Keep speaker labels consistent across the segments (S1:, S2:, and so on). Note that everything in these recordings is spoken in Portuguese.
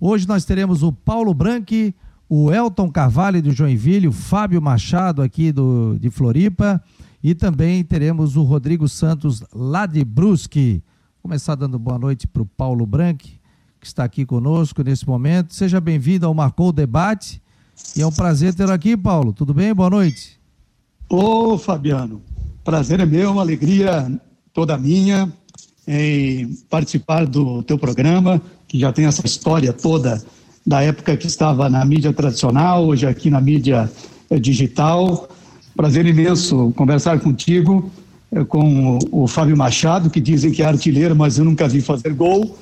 S1: Hoje nós teremos o Paulo Branque, o Elton Carvalho de Joinville, o Fábio Machado aqui do, de Floripa e também teremos o Rodrigo Santos lá de Brusque. Vou começar dando boa noite para o Paulo Branque, que está aqui conosco nesse momento. Seja bem-vindo ao Marcou o Debate. E é um prazer tê-lo aqui, Paulo. Tudo bem? Boa noite.
S2: Ô, Fabiano, prazer é meu, uma alegria toda minha em participar do teu programa, que já tem essa história toda da época que estava na mídia tradicional, hoje aqui na mídia eh, digital. Prazer imenso conversar contigo, eh, com o Fábio Machado, que dizem que é artilheiro, mas eu nunca vi fazer gol.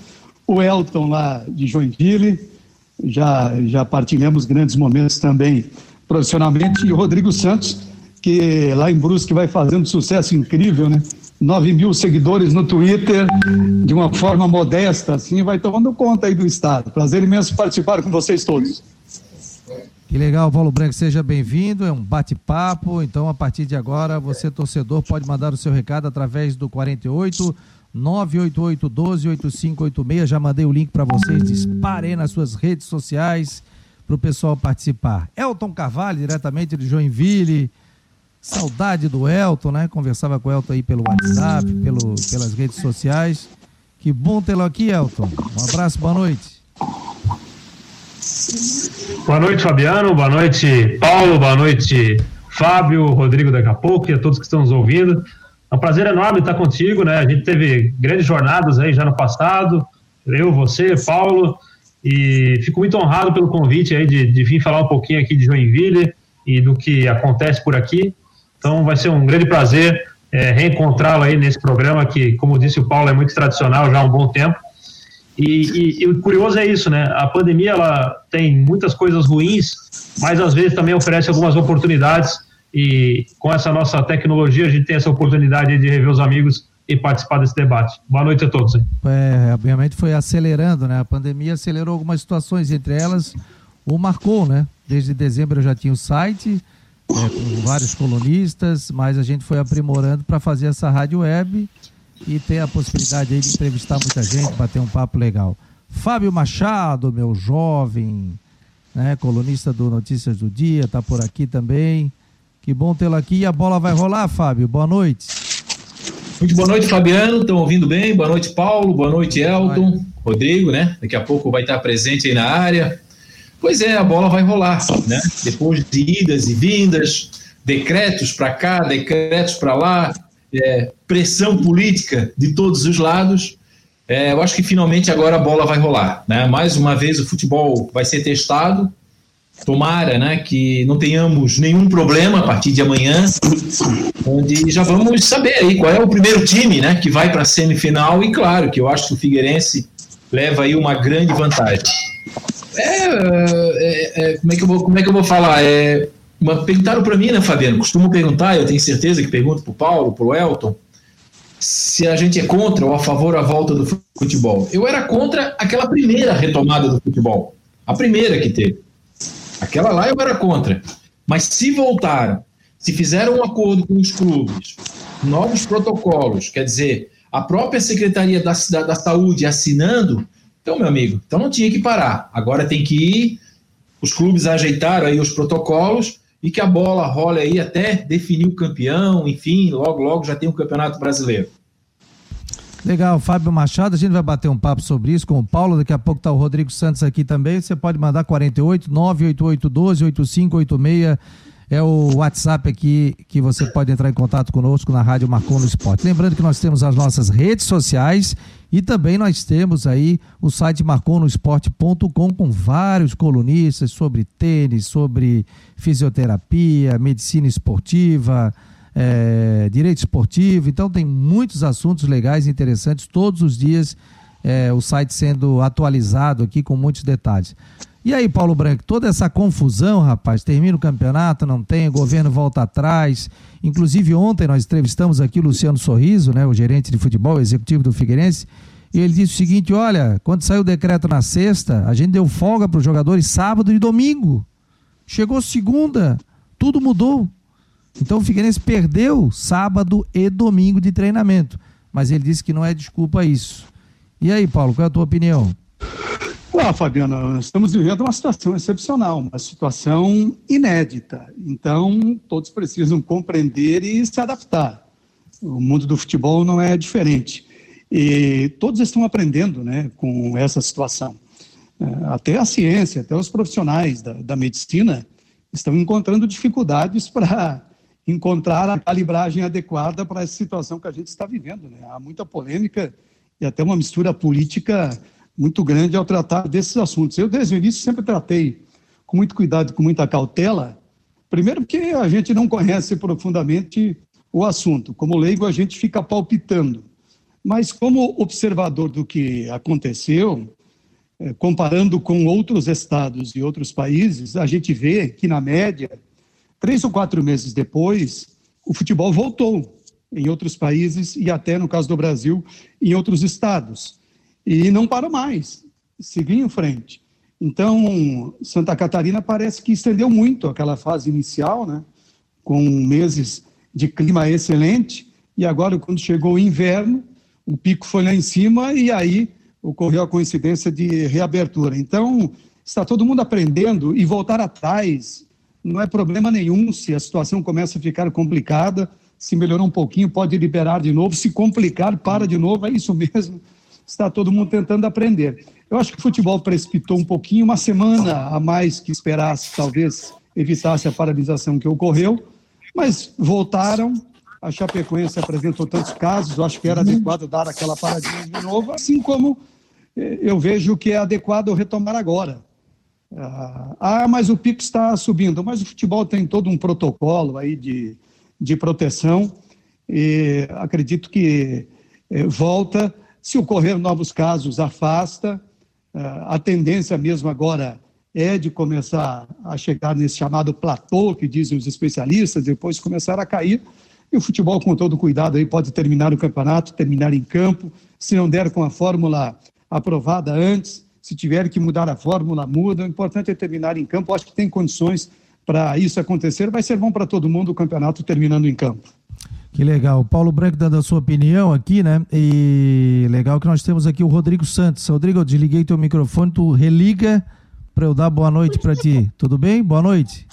S2: O Elton lá de Joinville, já, já partilhamos grandes momentos também profissionalmente. E o Rodrigo Santos, que lá em Brusque vai fazendo sucesso incrível, né? 9 mil seguidores no Twitter, de uma forma modesta, assim, vai tomando conta aí do Estado. Prazer imenso participar com vocês todos.
S1: Que legal, Paulo Branco, seja bem-vindo, é um bate-papo, então a partir de agora, você torcedor pode mandar o seu recado através do 48 988 12 8586, já mandei o link para vocês, disparem nas suas redes sociais para o pessoal participar. Elton Carvalho, diretamente de Joinville, Saudade do Elton, né? Conversava com o Elton aí pelo WhatsApp, pelo, pelas redes sociais. Que bom tê-lo aqui, Elton. Um abraço, boa noite.
S3: Boa noite, Fabiano. Boa noite, Paulo. Boa noite, Fábio, Rodrigo daqui a pouco e a todos que estão nos ouvindo. É um prazer enorme estar contigo, né? A gente teve grandes jornadas aí já no passado. Eu, você, Paulo. E fico muito honrado pelo convite aí de, de vir falar um pouquinho aqui de Joinville e do que acontece por aqui. Então vai ser um grande prazer é, reencontrá-lo aí nesse programa que, como disse o Paulo, é muito tradicional já há um bom tempo. E, e, e, o curioso é isso, né? A pandemia ela tem muitas coisas ruins, mas às vezes também oferece algumas oportunidades. E com essa nossa tecnologia a gente tem essa oportunidade de rever os amigos e participar desse debate. Boa noite a todos.
S1: É, obviamente foi acelerando, né? A pandemia acelerou algumas situações, entre elas o Marcou, né? Desde dezembro eu já tinha o site, é, com vários colunistas, mas a gente foi aprimorando para fazer essa rádio web e ter a possibilidade aí de entrevistar muita gente, bater um papo legal. Fábio Machado, meu jovem, né, colunista do Notícias do Dia, está por aqui também. Que bom tê-lo aqui. E a bola vai rolar, Fábio. Boa noite.
S4: Muito boa noite, Fabiano. Estão ouvindo bem? Boa noite, Paulo. Boa noite, Elton. Rodrigo, né? Daqui a pouco vai estar presente aí na área. Pois é, a bola vai rolar, né? Depois de idas e vindas, decretos para cá, decretos para lá, é, pressão política de todos os lados. É, eu acho que finalmente agora a bola vai rolar, né? Mais uma vez o futebol vai ser testado. Tomara, né, que não tenhamos nenhum problema a partir de amanhã, onde já vamos saber aí qual é o primeiro time, né, que vai para a semifinal e claro que eu acho que o Figueirense leva aí uma grande vantagem. É, é, é, como, é que eu vou, como é que eu vou falar? É, uma, perguntaram para mim, né, Fabiano? Costumo perguntar, eu tenho certeza que pergunto para o Paulo, para o Elton, se a gente é contra ou a favor a volta do futebol. Eu era contra aquela primeira retomada do futebol, a primeira que teve. Aquela lá eu era contra. Mas se voltaram, se fizeram um acordo com os clubes, novos protocolos, quer dizer, a própria Secretaria da, da, da Saúde assinando, então, meu amigo, então não tinha que parar. Agora tem que ir, os clubes ajeitaram aí os protocolos e que a bola role aí até definir o campeão, enfim, logo, logo já tem o um campeonato brasileiro.
S1: Legal, Fábio Machado, a gente vai bater um papo sobre isso com o Paulo, daqui a pouco está o Rodrigo Santos aqui também, você pode mandar 48 988 12 8586 é o WhatsApp aqui que você pode entrar em contato conosco na Rádio Marcon no Esporte. Lembrando que nós temos as nossas redes sociais e também nós temos aí o site marconosport.com com vários colunistas sobre tênis, sobre fisioterapia, medicina esportiva, é, direito esportivo. Então tem muitos assuntos legais e interessantes todos os dias. É, o site sendo atualizado aqui com muitos detalhes. E aí, Paulo Branco, toda essa confusão, rapaz, termina o campeonato, não tem, o governo volta atrás. Inclusive, ontem nós entrevistamos aqui o Luciano Sorriso, né, o gerente de futebol, executivo do Figueirense, e ele disse o seguinte: olha, quando saiu o decreto na sexta, a gente deu folga para os jogadores sábado e domingo. Chegou segunda, tudo mudou. Então o Figueirense perdeu sábado e domingo de treinamento. Mas ele disse que não é desculpa isso. E aí, Paulo, qual é a tua opinião?
S2: Fabiano, nós estamos vivendo uma situação excepcional, uma situação inédita. Então, todos precisam compreender e se adaptar. O mundo do futebol não é diferente. E todos estão aprendendo né, com essa situação. É, até a ciência, até os profissionais da, da medicina estão encontrando dificuldades para encontrar a calibragem adequada para essa situação que a gente está vivendo. Né? Há muita polêmica e até uma mistura política muito grande ao tratar desses assuntos. Eu, desde o início, sempre tratei com muito cuidado, com muita cautela, primeiro porque a gente não conhece profundamente o assunto. Como leigo, a gente fica palpitando. Mas, como observador do que aconteceu, eh, comparando com outros estados e outros países, a gente vê que, na média, três ou quatro meses depois, o futebol voltou em outros países e até, no caso do Brasil, em outros estados e não para mais, seguir em frente. Então, Santa Catarina parece que estendeu muito aquela fase inicial, né, com meses de clima excelente, e agora, quando chegou o inverno, o pico foi lá em cima e aí ocorreu a coincidência de reabertura. Então, está todo mundo aprendendo e voltar atrás. Não é problema nenhum se a situação começa a ficar complicada, se melhorar um pouquinho, pode liberar de novo, se complicar, para de novo, é isso mesmo está todo mundo tentando aprender. Eu acho que o futebol precipitou um pouquinho, uma semana a mais que esperasse, talvez evitasse a paralisação que ocorreu, mas voltaram. A Chapecoense apresentou tantos casos, eu acho que era adequado dar aquela paradinha de novo, assim como eh, eu vejo que é adequado retomar agora. Ah, ah, mas o pico está subindo, mas o futebol tem todo um protocolo aí de, de proteção e acredito que eh, volta se ocorrer novos casos, afasta. Ah, a tendência mesmo agora é de começar a chegar nesse chamado platô, que dizem os especialistas, depois começar a cair. E o futebol, com todo cuidado, aí pode terminar o campeonato, terminar em campo. Se não der com a fórmula aprovada antes, se tiver que mudar a fórmula, muda. O importante é terminar em campo. Acho que tem condições para isso acontecer. Vai ser bom para todo mundo o campeonato terminando em campo.
S1: Que legal. Paulo Branco dando a sua opinião aqui, né? E legal que nós temos aqui o Rodrigo Santos. Rodrigo, eu desliguei teu microfone, tu religa para eu dar boa noite para ti. Tudo bem? Boa noite.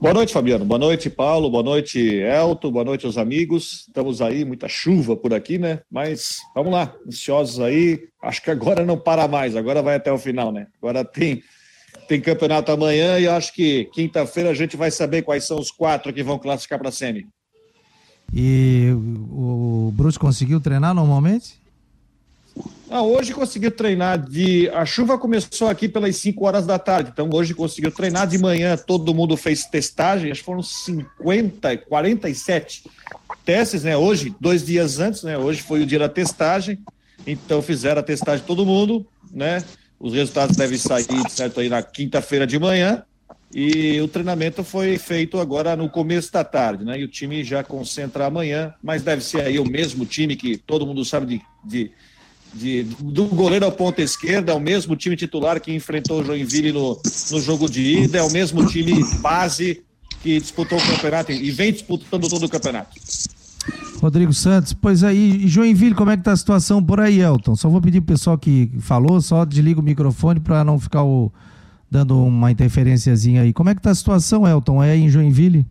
S5: Boa noite, Fabiano. Boa noite, Paulo. Boa noite, Elton. Boa noite aos amigos. Estamos aí, muita chuva por aqui, né? Mas vamos lá, ansiosos aí. Acho que agora não para mais, agora vai até o final, né? Agora tem tem campeonato amanhã e acho que quinta-feira a gente vai saber quais são os quatro que vão classificar para a semi.
S1: E o Bruce conseguiu treinar normalmente?
S5: Ah, hoje conseguiu treinar de. A chuva começou aqui pelas 5 horas da tarde, então hoje conseguiu treinar de manhã. Todo mundo fez testagem, acho que foram 50, 47 testes, né? Hoje, dois dias antes, né? Hoje foi o dia da testagem, então fizeram a testagem todo mundo, né? Os resultados devem sair, certo, aí na quinta-feira de manhã. E o treinamento foi feito agora no começo da tarde, né? E o time já concentra amanhã, mas deve ser aí o mesmo time que todo mundo sabe de, de, de do goleiro ao ponta esquerda, é o mesmo time titular que enfrentou o Joinville no, no jogo de ida, é o mesmo time base que disputou o campeonato e vem disputando todo o campeonato.
S1: Rodrigo Santos, pois aí, Joinville, como é que tá a situação por aí, Elton? Só vou pedir pro pessoal que falou, só desliga o microfone para não ficar o dando uma interferênciazinha aí. Como é que está a situação, Elton? É em Joinville?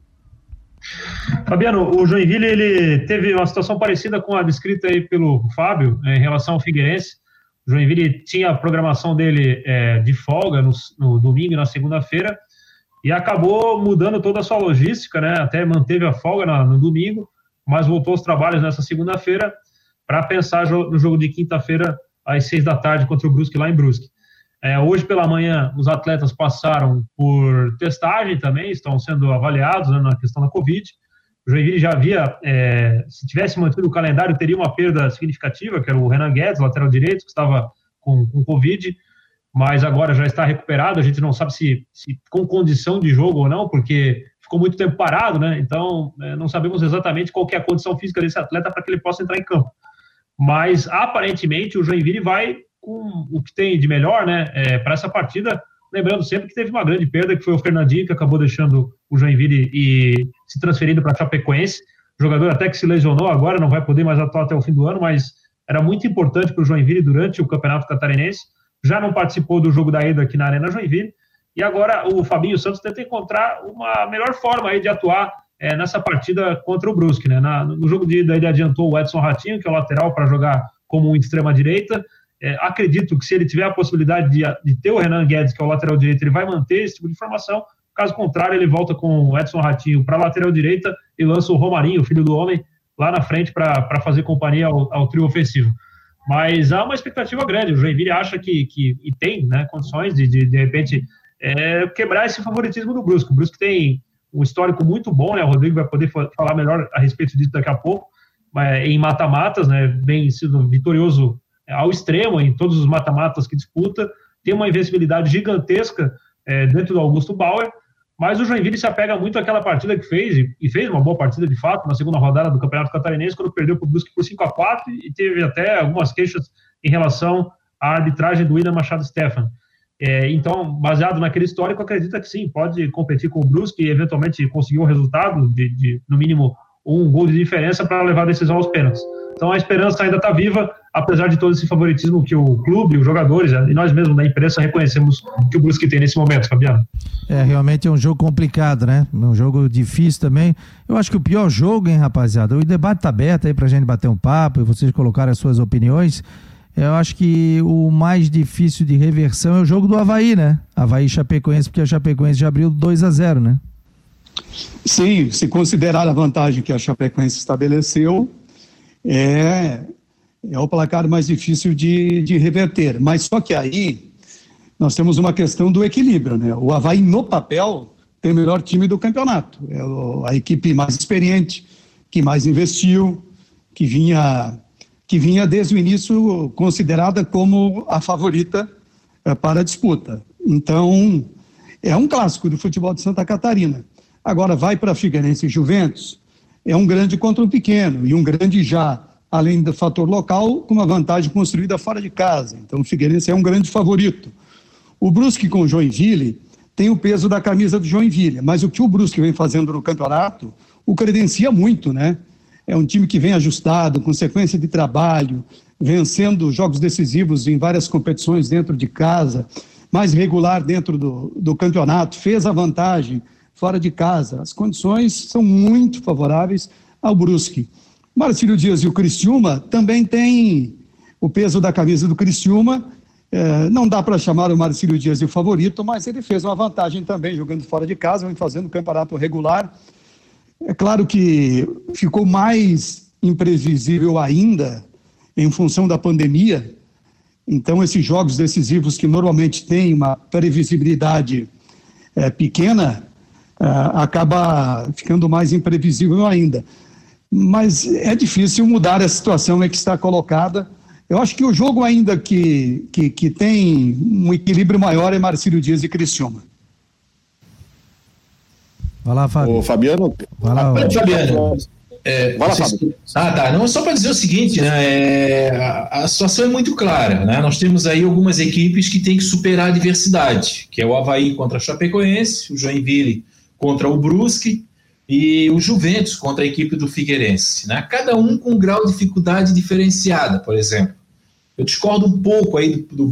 S3: Fabiano, o Joinville ele teve uma situação parecida com a descrita aí pelo Fábio é, em relação ao Figueirense. O Joinville tinha a programação dele é, de folga no, no domingo e na segunda-feira e acabou mudando toda a sua logística, né? Até manteve a folga na, no domingo, mas voltou aos trabalhos nessa segunda-feira para pensar no jogo de quinta-feira às seis da tarde contra o Brusque lá em Brusque. É, hoje pela manhã, os atletas passaram por testagem também, estão sendo avaliados né, na questão da Covid. O Joinville já havia, é, se tivesse mantido o calendário, teria uma perda significativa, que era o Renan Guedes, lateral direito, que estava com, com Covid, mas agora já está recuperado. A gente não sabe se, se com condição de jogo ou não, porque ficou muito tempo parado, né? Então, é, não sabemos exatamente qual é a condição física desse atleta para que ele possa entrar em campo. Mas, aparentemente, o Joinville vai com o que tem de melhor, né, é, para essa partida. Lembrando sempre que teve uma grande perda, que foi o Fernandinho, que acabou deixando o Joinville e se transferindo para a Chapecoense. O jogador até que se lesionou agora, não vai poder mais atuar até o fim do ano, mas era muito importante para o Joinville durante o Campeonato Catarinense. já não participou do jogo da ida aqui na Arena Joinville, e agora o Fabinho Santos tenta encontrar uma melhor forma aí de atuar é, nessa partida contra o Brusque. Né? Na, no jogo de ida ele adiantou o Edson Ratinho, que é o lateral, para jogar como um extrema-direita. É, acredito que se ele tiver a possibilidade de, de, ter o Renan Guedes, que é o lateral direito, ele vai manter esse tipo de formação. Caso contrário, ele volta com o Edson Ratinho para a lateral direita e lança o Romarinho, filho do homem, lá na frente para fazer companhia ao, ao, trio ofensivo. Mas há uma expectativa grande. O Joinville acha que, que e tem né, condições de, de, de repente, é, quebrar esse favoritismo do Brusque. O Brusque tem um histórico muito bom, né? O Rodrigo vai poder falar melhor a respeito disso daqui a pouco, mas em mata-matas, né? Bem sido vitorioso ao extremo em todos os mata-matas que disputa, tem uma invencibilidade gigantesca é, dentro do Augusto Bauer, mas o Joinville se apega muito àquela partida que fez, e, fez uma boa partida de fato, na segunda rodada do Campeonato Catarinense, quando perdeu para o Brusque por 5 a 4 e teve até algumas queixas em relação à arbitragem do William Machado Stefan. É, então, baseado naquele histórico, acredita que sim, pode competir com o Brusque e eventualmente conseguir um resultado de, de no mínimo, um gol de diferença para levar a decisão aos pênaltis. Então, a esperança ainda está viva, apesar de todo esse favoritismo que o clube, os jogadores e nós mesmos da imprensa reconhecemos que o Brusque tem nesse momento, Fabiano.
S1: É, realmente é um jogo complicado, né? Um jogo difícil também. Eu acho que o pior jogo, hein, rapaziada? O debate está aberto aí para a gente bater um papo e vocês colocarem as suas opiniões. Eu acho que o mais difícil de reversão é o jogo do Havaí, né? Havaí Chapecoense, porque a Chapecoense já abriu 2 a 0 né?
S2: Sim, se considerar a vantagem que a Chapecoense estabeleceu, é, é o placar mais difícil de, de reverter. Mas só que aí nós temos uma questão do equilíbrio, né? O Havaí, no papel, tem o melhor time do campeonato. É a equipe mais experiente, que mais investiu, que vinha que vinha desde o início considerada como a favorita é, para a disputa. Então, é um clássico do futebol de Santa Catarina. Agora, vai para Figueirense e Juventus, é um grande contra um pequeno, e um grande já, além do fator local, com uma vantagem construída fora de casa. Então, o Figueirense é um grande favorito. O Brusque com o Joinville tem o peso da camisa do Joinville, mas o que o Brusque vem fazendo no campeonato o credencia muito, né? É um time que vem ajustado, com sequência de trabalho, vencendo jogos decisivos em várias competições dentro de casa, mais regular dentro do, do campeonato, fez a vantagem fora de casa. As condições são muito favoráveis ao Brusque. Marcílio Dias e o Criciúma também têm o peso da camisa do Criciúma. É, não dá para chamar o Marcílio Dias de favorito, mas ele fez uma vantagem também jogando fora de casa, fazendo campeonato regular é claro que ficou mais imprevisível ainda em função da pandemia. Então, esses jogos decisivos que normalmente têm uma previsibilidade é, pequena, é, acaba ficando mais imprevisível ainda. Mas é difícil mudar a situação em que está colocada. Eu acho que o jogo ainda que, que, que tem um equilíbrio maior é Marcílio Dias e Criciúma.
S1: Vai lá, Fábio.
S4: O Fabiano.
S1: Vai lá,
S4: Oi, Fabiano. É, Vai lá, Fábio. Ah, tá. Não, só para dizer o seguinte, né, é, a, a, situação é muito clara. Né? Nós temos aí algumas equipes que têm que superar a diversidade, que é o Havaí contra a Chapecoense, o Joinville contra o Brusque e o Juventus contra a equipe do Figueirense. Né? Cada um com um grau de dificuldade diferenciada, por exemplo. Eu discordo um pouco aí do, do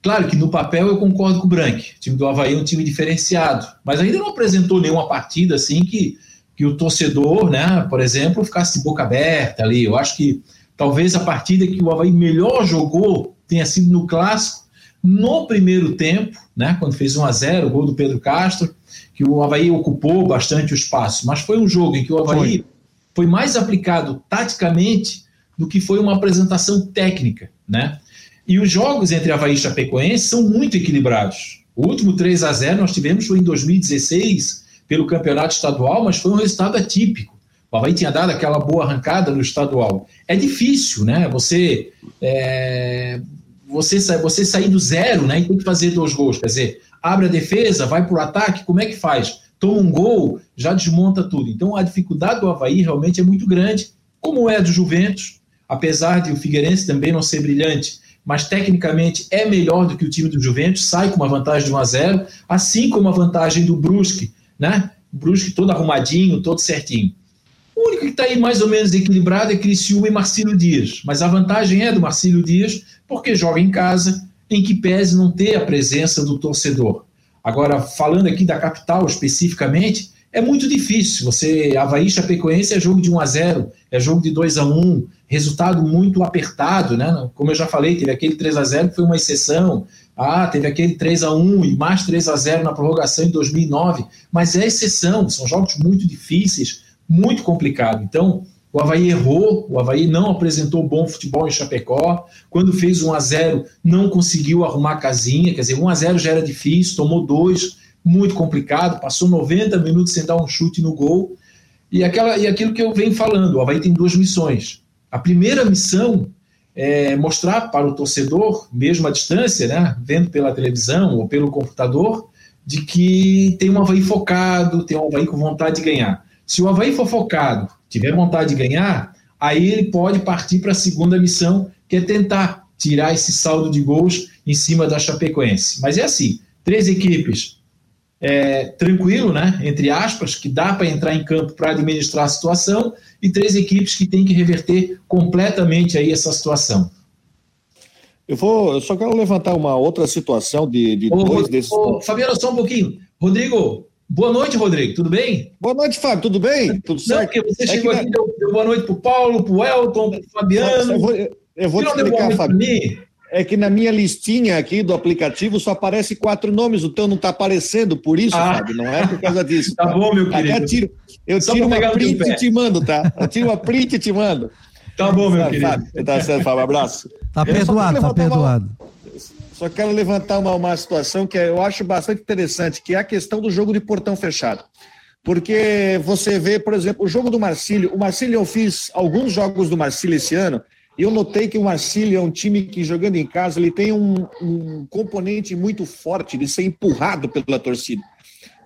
S4: Claro que no papel eu concordo com o Brank. O time do Havaí é um time diferenciado, mas ainda não apresentou nenhuma partida assim que, que o torcedor, né, por exemplo, ficasse de boca aberta ali. Eu acho que talvez a partida que o Havaí melhor jogou tenha sido no clássico, no primeiro tempo, né, quando fez 1 a 0 o gol do Pedro Castro, que o Havaí ocupou bastante o espaço. Mas foi um jogo em que o Havaí foi, foi mais aplicado taticamente do que foi uma apresentação técnica, né? E os jogos entre Havaí e Chapecoense são muito equilibrados. O último 3 a 0 nós tivemos foi em 2016, pelo campeonato estadual, mas foi um resultado atípico. O Havaí tinha dado aquela boa arrancada no estadual. É difícil, né? Você, é, você, você sair do zero né, e tem que fazer dois gols. Quer dizer, abre a defesa, vai para o ataque, como é que faz? Toma um gol, já desmonta tudo. Então a dificuldade do Havaí realmente é muito grande, como é do Juventus, apesar de o Figueirense também não ser brilhante mas tecnicamente é melhor do que o time do Juventus, sai com uma vantagem de 1 a 0, assim como a vantagem do Brusque, né? Brusque todo arrumadinho, todo certinho. O único que está aí mais ou menos equilibrado é Criciúma e Marcílio Dias, mas a vantagem é do Marcílio Dias porque joga em casa em que pese não ter a presença do torcedor. Agora, falando aqui da capital especificamente, é muito difícil. Você, Havaí Chapecoense é jogo de 1 a 0 é jogo de 2 a 1 resultado muito apertado, né? Como eu já falei, teve aquele 3 a 0 que foi uma exceção. Ah, teve aquele 3 a 1 e mais 3 a 0 na prorrogação em 2009, mas é exceção, são jogos muito difíceis, muito complicado. Então, o Havaí errou, o Havaí não apresentou bom futebol em Chapecó. Quando fez 1 a 0 não conseguiu arrumar a casinha, quer dizer, 1 a 0 já era difícil, tomou dois, muito complicado, passou 90 minutos sem dar um chute no gol. E, aquela, e aquilo que eu venho falando, o Havaí tem duas missões. A primeira missão é mostrar para o torcedor, mesmo à distância, né, vendo pela televisão ou pelo computador, de que tem um Havaí focado, tem um Havaí com vontade de ganhar. Se o Havaí for focado, tiver vontade de ganhar, aí ele pode partir para a segunda missão, que é tentar tirar esse saldo de gols em cima da Chapecoense. Mas é assim, três equipes é, tranquilo, né, entre aspas, que dá para entrar em campo para administrar a situação, e três equipes que têm que reverter completamente aí essa situação.
S5: Eu vou, eu só quero levantar uma outra situação de, de
S4: ô,
S5: dois desses.
S4: Ô, Fabiano, só um pouquinho. Rodrigo, boa noite, Rodrigo, tudo bem?
S5: Boa noite, Fábio, tudo bem? Tudo certo?
S4: Não, porque você é chegou aqui, deu, deu, boa noite pro Paulo, pro Elton, pro Fabiano.
S5: Eu vou, eu vou te explicar, Fábio é que na minha listinha aqui do aplicativo só aparece quatro nomes, o teu não está aparecendo, por isso, ah. Fábio, não é por causa disso.
S4: tá bom, meu querido.
S5: Eu tiro, eu tiro uma print e te mando, tá? Eu tiro uma print e te mando.
S4: Tá bom, meu querido. Fábio,
S5: tá certo, Fábio, abraço.
S1: Tá perdoado, tá perdoado.
S5: Uma, só quero levantar uma, uma situação que eu acho bastante interessante, que é a questão do jogo de portão fechado. Porque você vê, por exemplo, o jogo do Marcílio. O Marcílio, eu fiz alguns jogos do Marcílio esse ano, eu notei que o Marcílio é um time que, jogando em casa, ele tem um, um componente muito forte de ser empurrado pela torcida.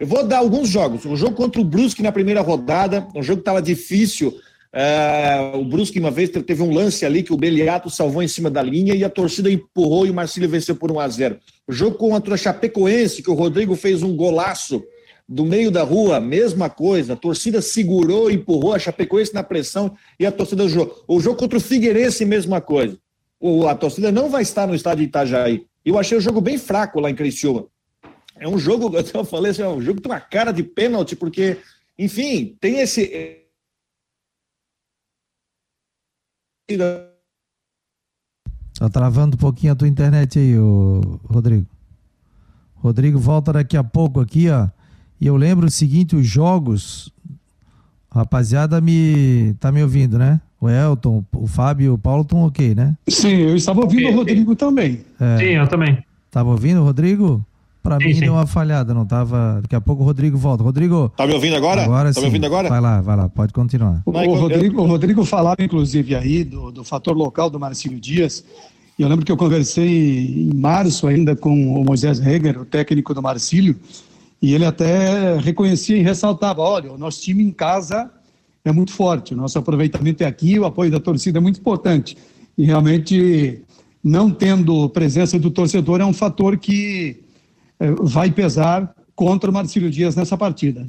S5: Eu vou dar alguns jogos. Um jogo contra o Brusque na primeira rodada, um jogo que estava difícil. É, o Brusque, uma vez, teve um lance ali que o Beliato salvou em cima da linha e a torcida empurrou e o Marcílio venceu por 1 a 0 O jogo contra a Chapecoense, que o Rodrigo fez um golaço do meio da rua, mesma coisa. A torcida segurou, empurrou a Chapecoense na pressão e a torcida jogou. O jogo contra o Figueirense, mesma coisa. O, a torcida não vai estar no estádio de Itajaí. Eu achei o jogo bem fraco lá em Criciúma. É um jogo, eu falei assim, é um jogo que tem uma cara de pênalti, porque, enfim, tem esse.
S1: Tá travando um pouquinho a tua internet aí, ô, Rodrigo. Rodrigo volta daqui a pouco aqui, ó. E eu lembro o seguinte, os jogos, rapaziada me tá me ouvindo, né? O Elton, o Fábio e o Paulo estão ok, né?
S2: Sim, eu estava ouvindo o Rodrigo também.
S3: É, sim, eu também.
S1: Estava ouvindo o Rodrigo? Para mim sim. deu uma falhada, não tava. Daqui a pouco o Rodrigo volta. Rodrigo.
S5: Tá me ouvindo agora?
S1: Agora
S5: tá
S1: sim.
S5: me ouvindo agora?
S1: Vai lá, vai lá, pode continuar.
S2: O, o Rodrigo, o Rodrigo falava, inclusive, aí do, do fator local do Marcílio Dias. E eu lembro que eu conversei em março ainda com o Moisés Reger, o técnico do Marcílio, e ele até reconhecia e ressaltava: olha, o nosso time em casa é muito forte, o nosso aproveitamento é aqui, o apoio da torcida é muito importante. E realmente, não tendo presença do torcedor é um fator que é, vai pesar contra o Marcílio Dias nessa partida.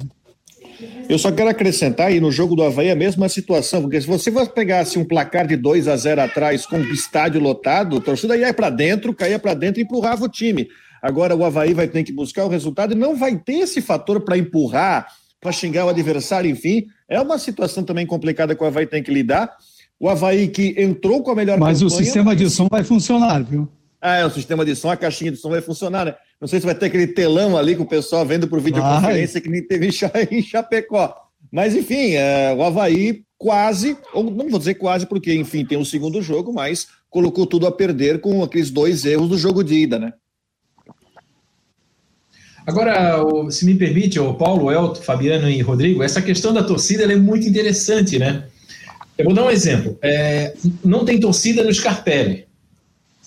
S5: Eu só quero acrescentar aí no jogo do Havaí a mesma situação, porque se você pegasse um placar de 2 a 0 atrás com o estádio lotado, a torcida ia para dentro, caía para dentro e empurrava o time. Agora o Havaí vai ter que buscar o resultado e não vai ter esse fator para empurrar, para xingar o adversário, enfim. É uma situação também complicada que o Havaí tem que lidar. O Havaí que entrou com a melhor
S2: Mas campanha, o sistema de som vai funcionar, viu?
S5: Ah, é, o sistema de som, a caixinha de som vai funcionar, né? Não sei se vai ter aquele telão ali com o pessoal vendo por videoconferência vai. que nem teve em Chapecó. Mas, enfim, é, o Havaí quase, ou não vou dizer quase, porque, enfim, tem o segundo jogo, mas colocou tudo a perder com aqueles dois erros do jogo de ida, né?
S4: Agora, se me permite, o Paulo, Elton, Fabiano e Rodrigo, essa questão da torcida é muito interessante, né? Eu vou dar um exemplo. É, não tem torcida no Scarpelli.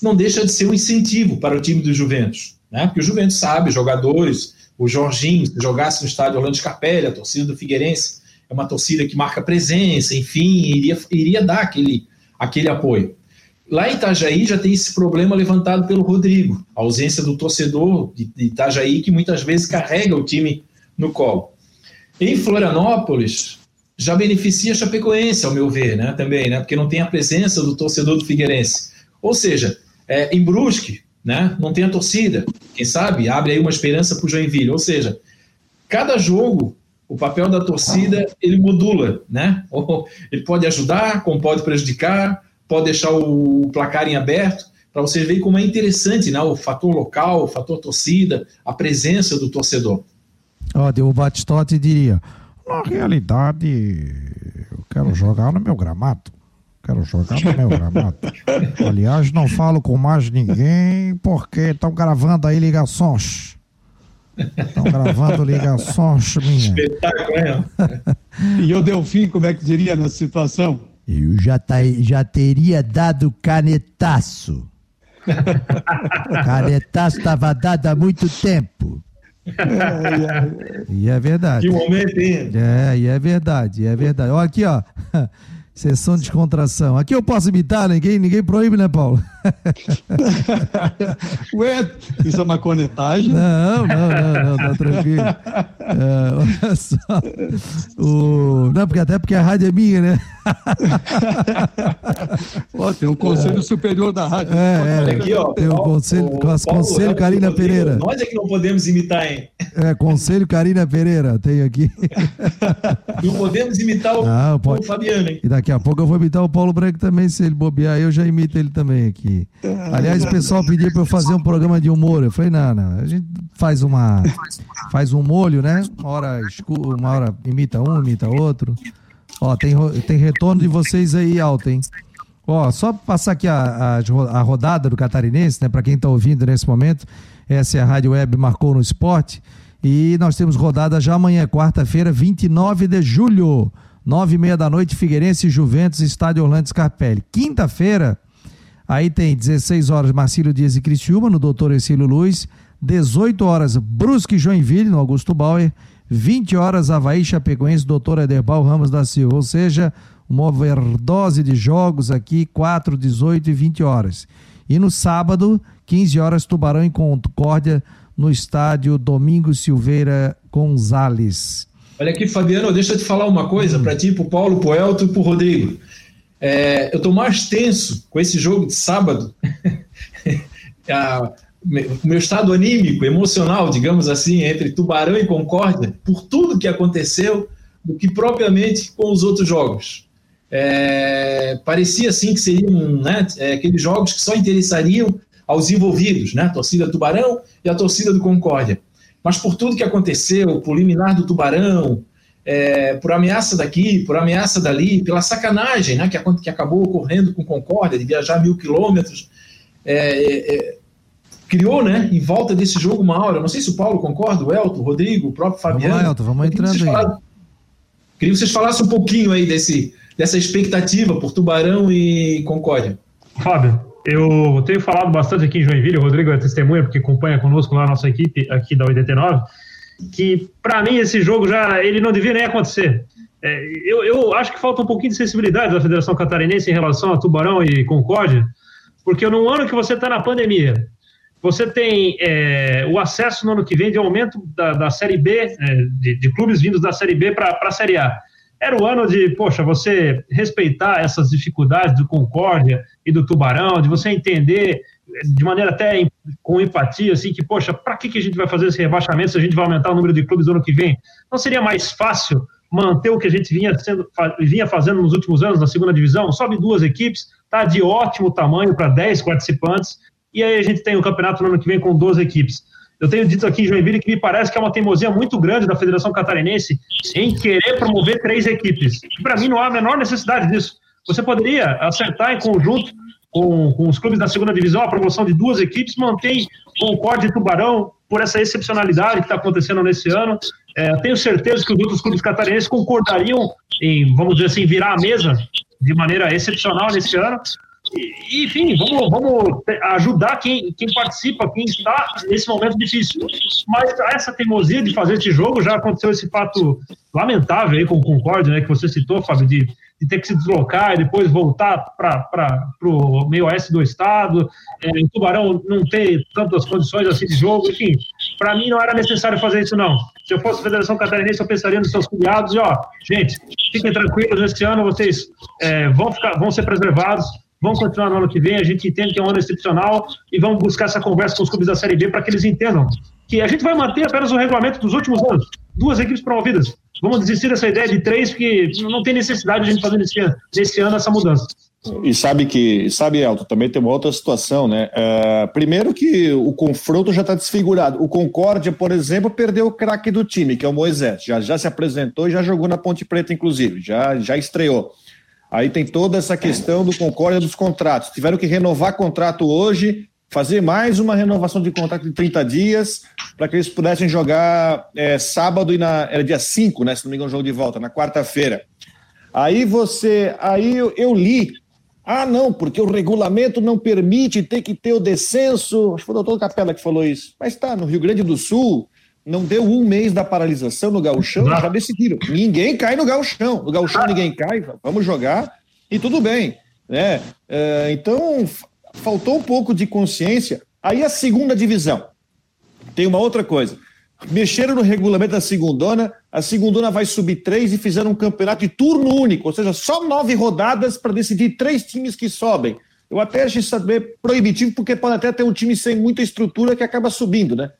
S4: Não deixa de ser um incentivo para o time do Juventus. Né? Porque o Juventus sabe, jogadores, o Jorginho, se jogasse no estádio Orlando Scarpelli, a torcida do Figueirense, é uma torcida que marca presença, enfim, iria, iria dar aquele, aquele apoio. Lá em Itajaí já tem esse problema levantado pelo Rodrigo, a ausência do torcedor de Itajaí, que muitas vezes carrega o time no colo. Em Florianópolis, já beneficia a Chapecoense, ao meu ver, né, também, né, porque não tem a presença do torcedor do Figueirense. Ou seja, é, em Brusque, né? Não tem a torcida. Quem sabe abre aí uma esperança para o Joinville. Ou seja, cada jogo o papel da torcida ele modula, né? Ele pode ajudar, como pode prejudicar, pode deixar o placar em aberto, para vocês verem como é interessante, né? O fator local, o fator torcida, a presença do torcedor.
S1: Oh, o Batistotti diria: na realidade, eu quero jogar no meu gramado. Quero jogar no meu gramado. Aliás, não falo com mais ninguém porque estão gravando aí ligações. Estão gravando ligações minhas. Espetáculo, hein?
S2: e o Delfim, como é que diria nessa situação?
S1: Eu já, tá, já teria dado canetaço. canetaço estava dado há muito tempo. É, é, e é verdade.
S4: Que momento, hein?
S1: É, e é verdade, é verdade. Olha aqui, ó. Sessão de descontração. Aqui eu posso imitar, ninguém, ninguém proíbe, né, Paulo?
S2: Ué, isso é uma conetagem?
S1: Não, não, não, não, tá tranquilo. É, olha só. O... Não, porque até porque a rádio é minha, né?
S2: Pô, tem um conselho superior da rádio.
S1: É, é. Aqui, ó, tem um conselho, o, Paulo, conselho Carina Pereira.
S4: Nós é que não podemos imitar, hein?
S1: É, conselho Carina Pereira, tem aqui.
S4: Não podemos imitar o, não, pode... o Fabiano, hein?
S1: E daqui a pouco eu vou imitar o Paulo Branco também, se ele bobear, eu já imito ele também aqui aqui. Aliás, o pessoal pediu para eu fazer um programa de humor. Eu falei, não, não, a gente faz uma faz um molho, né? Uma hora, uma hora imita um, imita outro. Ó, tem, tem retorno de vocês aí alto, hein? Ó, só passar aqui a, a, a rodada do Catarinense, né? Para quem está ouvindo nesse momento, essa é a Rádio Web Marcou no Esporte. E nós temos rodada já amanhã, quarta-feira, 29 de julho, nove e meia da noite, Figueirense Juventus, Estádio Orlando Scarpelli. Quinta-feira, Aí tem 16 horas Marcílio Dias e Criciúma, no Doutor Ercílio Luz. 18 horas Brusque Joinville, no Augusto Bauer. 20 horas Havaí Chapecoense, Doutor Ederbal Ramos da Silva. Ou seja, uma overdose de jogos aqui, 4, 18 e 20 horas. E no sábado, 15 horas, Tubarão e Concórdia, no estádio Domingos Silveira Gonzales.
S4: Olha aqui, Fabiano, deixa eu te falar uma coisa para ti, para o Paulo, para o Elton e para o Rodrigo. É, eu estou mais tenso com esse jogo de sábado. o meu estado anímico, emocional, digamos assim, entre Tubarão e Concórdia, por tudo que aconteceu, do que propriamente com os outros jogos. É, parecia assim que seriam né, é, aqueles jogos que só interessariam aos envolvidos, né, a torcida Tubarão e a torcida do Concórdia. Mas por tudo que aconteceu, por liminar do Tubarão, é, por ameaça daqui, por ameaça dali, pela sacanagem né, que, que acabou ocorrendo com Concórdia, de viajar mil quilômetros, é, é, é, criou né, em volta desse jogo uma aura. Não sei se o Paulo concorda, o Elton, o Rodrigo, o próprio Fabiano.
S1: Vamos lá, Elton, vamos entrando aí.
S4: Queria que vocês falassem um pouquinho aí desse, dessa expectativa por Tubarão e Concórdia.
S3: Fábio, eu tenho falado bastante aqui em Joinville, o Rodrigo é testemunha, porque acompanha conosco lá a nossa equipe aqui da 89 que para mim esse jogo já ele não devia nem acontecer. É, eu, eu, acho que falta um pouquinho de sensibilidade da Federação Catarinense em relação a Tubarão e Concórdia, porque no ano que você está na pandemia, você tem é, o acesso no ano que vem de aumento da, da Série B, é, de, de, clubes vindos da Série B para a Série A. Era o ano de, poxa, você respeitar essas dificuldades do Concórdia e do Tubarão, de você entender de maneira até com empatia, assim, que, poxa, para que, que a gente vai fazer esse rebaixamento se a gente vai aumentar o número de clubes no ano que vem? Não seria mais fácil manter o que a gente vinha, sendo, vinha fazendo nos últimos anos na segunda divisão? Sobe duas equipes, tá de ótimo tamanho para 10 participantes, e aí a gente tem o campeonato no ano que vem com 12 equipes. Eu tenho dito aqui em Joinville que me parece que é uma teimosia muito grande da Federação Catarinense em querer promover três equipes. Para mim não há a menor necessidade disso. Você poderia acertar em conjunto com, com os clubes da segunda divisão, a promoção de duas equipes, mantém Concórdia e Tubarão por essa excepcionalidade que está acontecendo nesse ano. É, tenho certeza que os outros clubes catarinenses concordariam em, vamos dizer assim, virar a mesa de maneira excepcional nesse ano. Enfim, vamos, vamos ajudar quem, quem participa, quem está nesse momento difícil. Mas essa teimosia de fazer esse jogo já aconteceu esse fato lamentável aí com o Concórdia, né, que você citou, Fábio, de de ter que se deslocar e depois voltar para o meio oeste do estado, é, o Tubarão não ter tantas condições assim de jogo, enfim, para mim não era necessário fazer isso não. Se eu fosse Federação Catarinense, eu pensaria nos seus filiados e, ó, gente, fiquem tranquilos, esse ano vocês é, vão, ficar, vão ser preservados, vão continuar no ano que vem. A gente entende que é um ano excepcional e vamos buscar essa conversa com os clubes da Série B para que eles entendam que a gente vai manter apenas o regulamento dos últimos anos. Duas equipes promovidas. Vamos desistir dessa ideia de três, porque não tem necessidade de a gente fazer nesse nesse ano essa mudança.
S5: E sabe que, sabe, Elton, também tem uma outra situação, né? Uh, primeiro que o confronto já está desfigurado. O Concórdia, por exemplo, perdeu o craque do time, que é o Moisés. Já, já se apresentou e já jogou na Ponte Preta, inclusive. Já, já estreou. Aí tem toda essa questão do Concórdia dos contratos. Tiveram que renovar contrato hoje, fazer mais uma renovação de contrato de 30 dias, para que eles pudessem jogar é, sábado e na. Era dia 5, né? Se não me engano, jogo de volta, na quarta-feira. Aí você. Aí eu, eu li ah, não, porque o regulamento não permite ter que ter o descenso. Acho que foi o doutor Capela que falou isso. Mas tá, no Rio Grande do Sul, não deu um mês da paralisação no gauchão, já decidiram. Ninguém cai no gauchão. No gauchão ninguém cai, vamos jogar e tudo bem. Né? É, então, faltou um pouco de consciência. Aí a segunda divisão. Tem uma outra coisa. Mexeram no regulamento da segundona, a segundona vai subir três e fizeram um campeonato de turno único, ou seja, só nove rodadas para decidir três times que sobem. Eu até achei saber proibitivo, porque pode até ter um time sem muita estrutura que acaba subindo, né?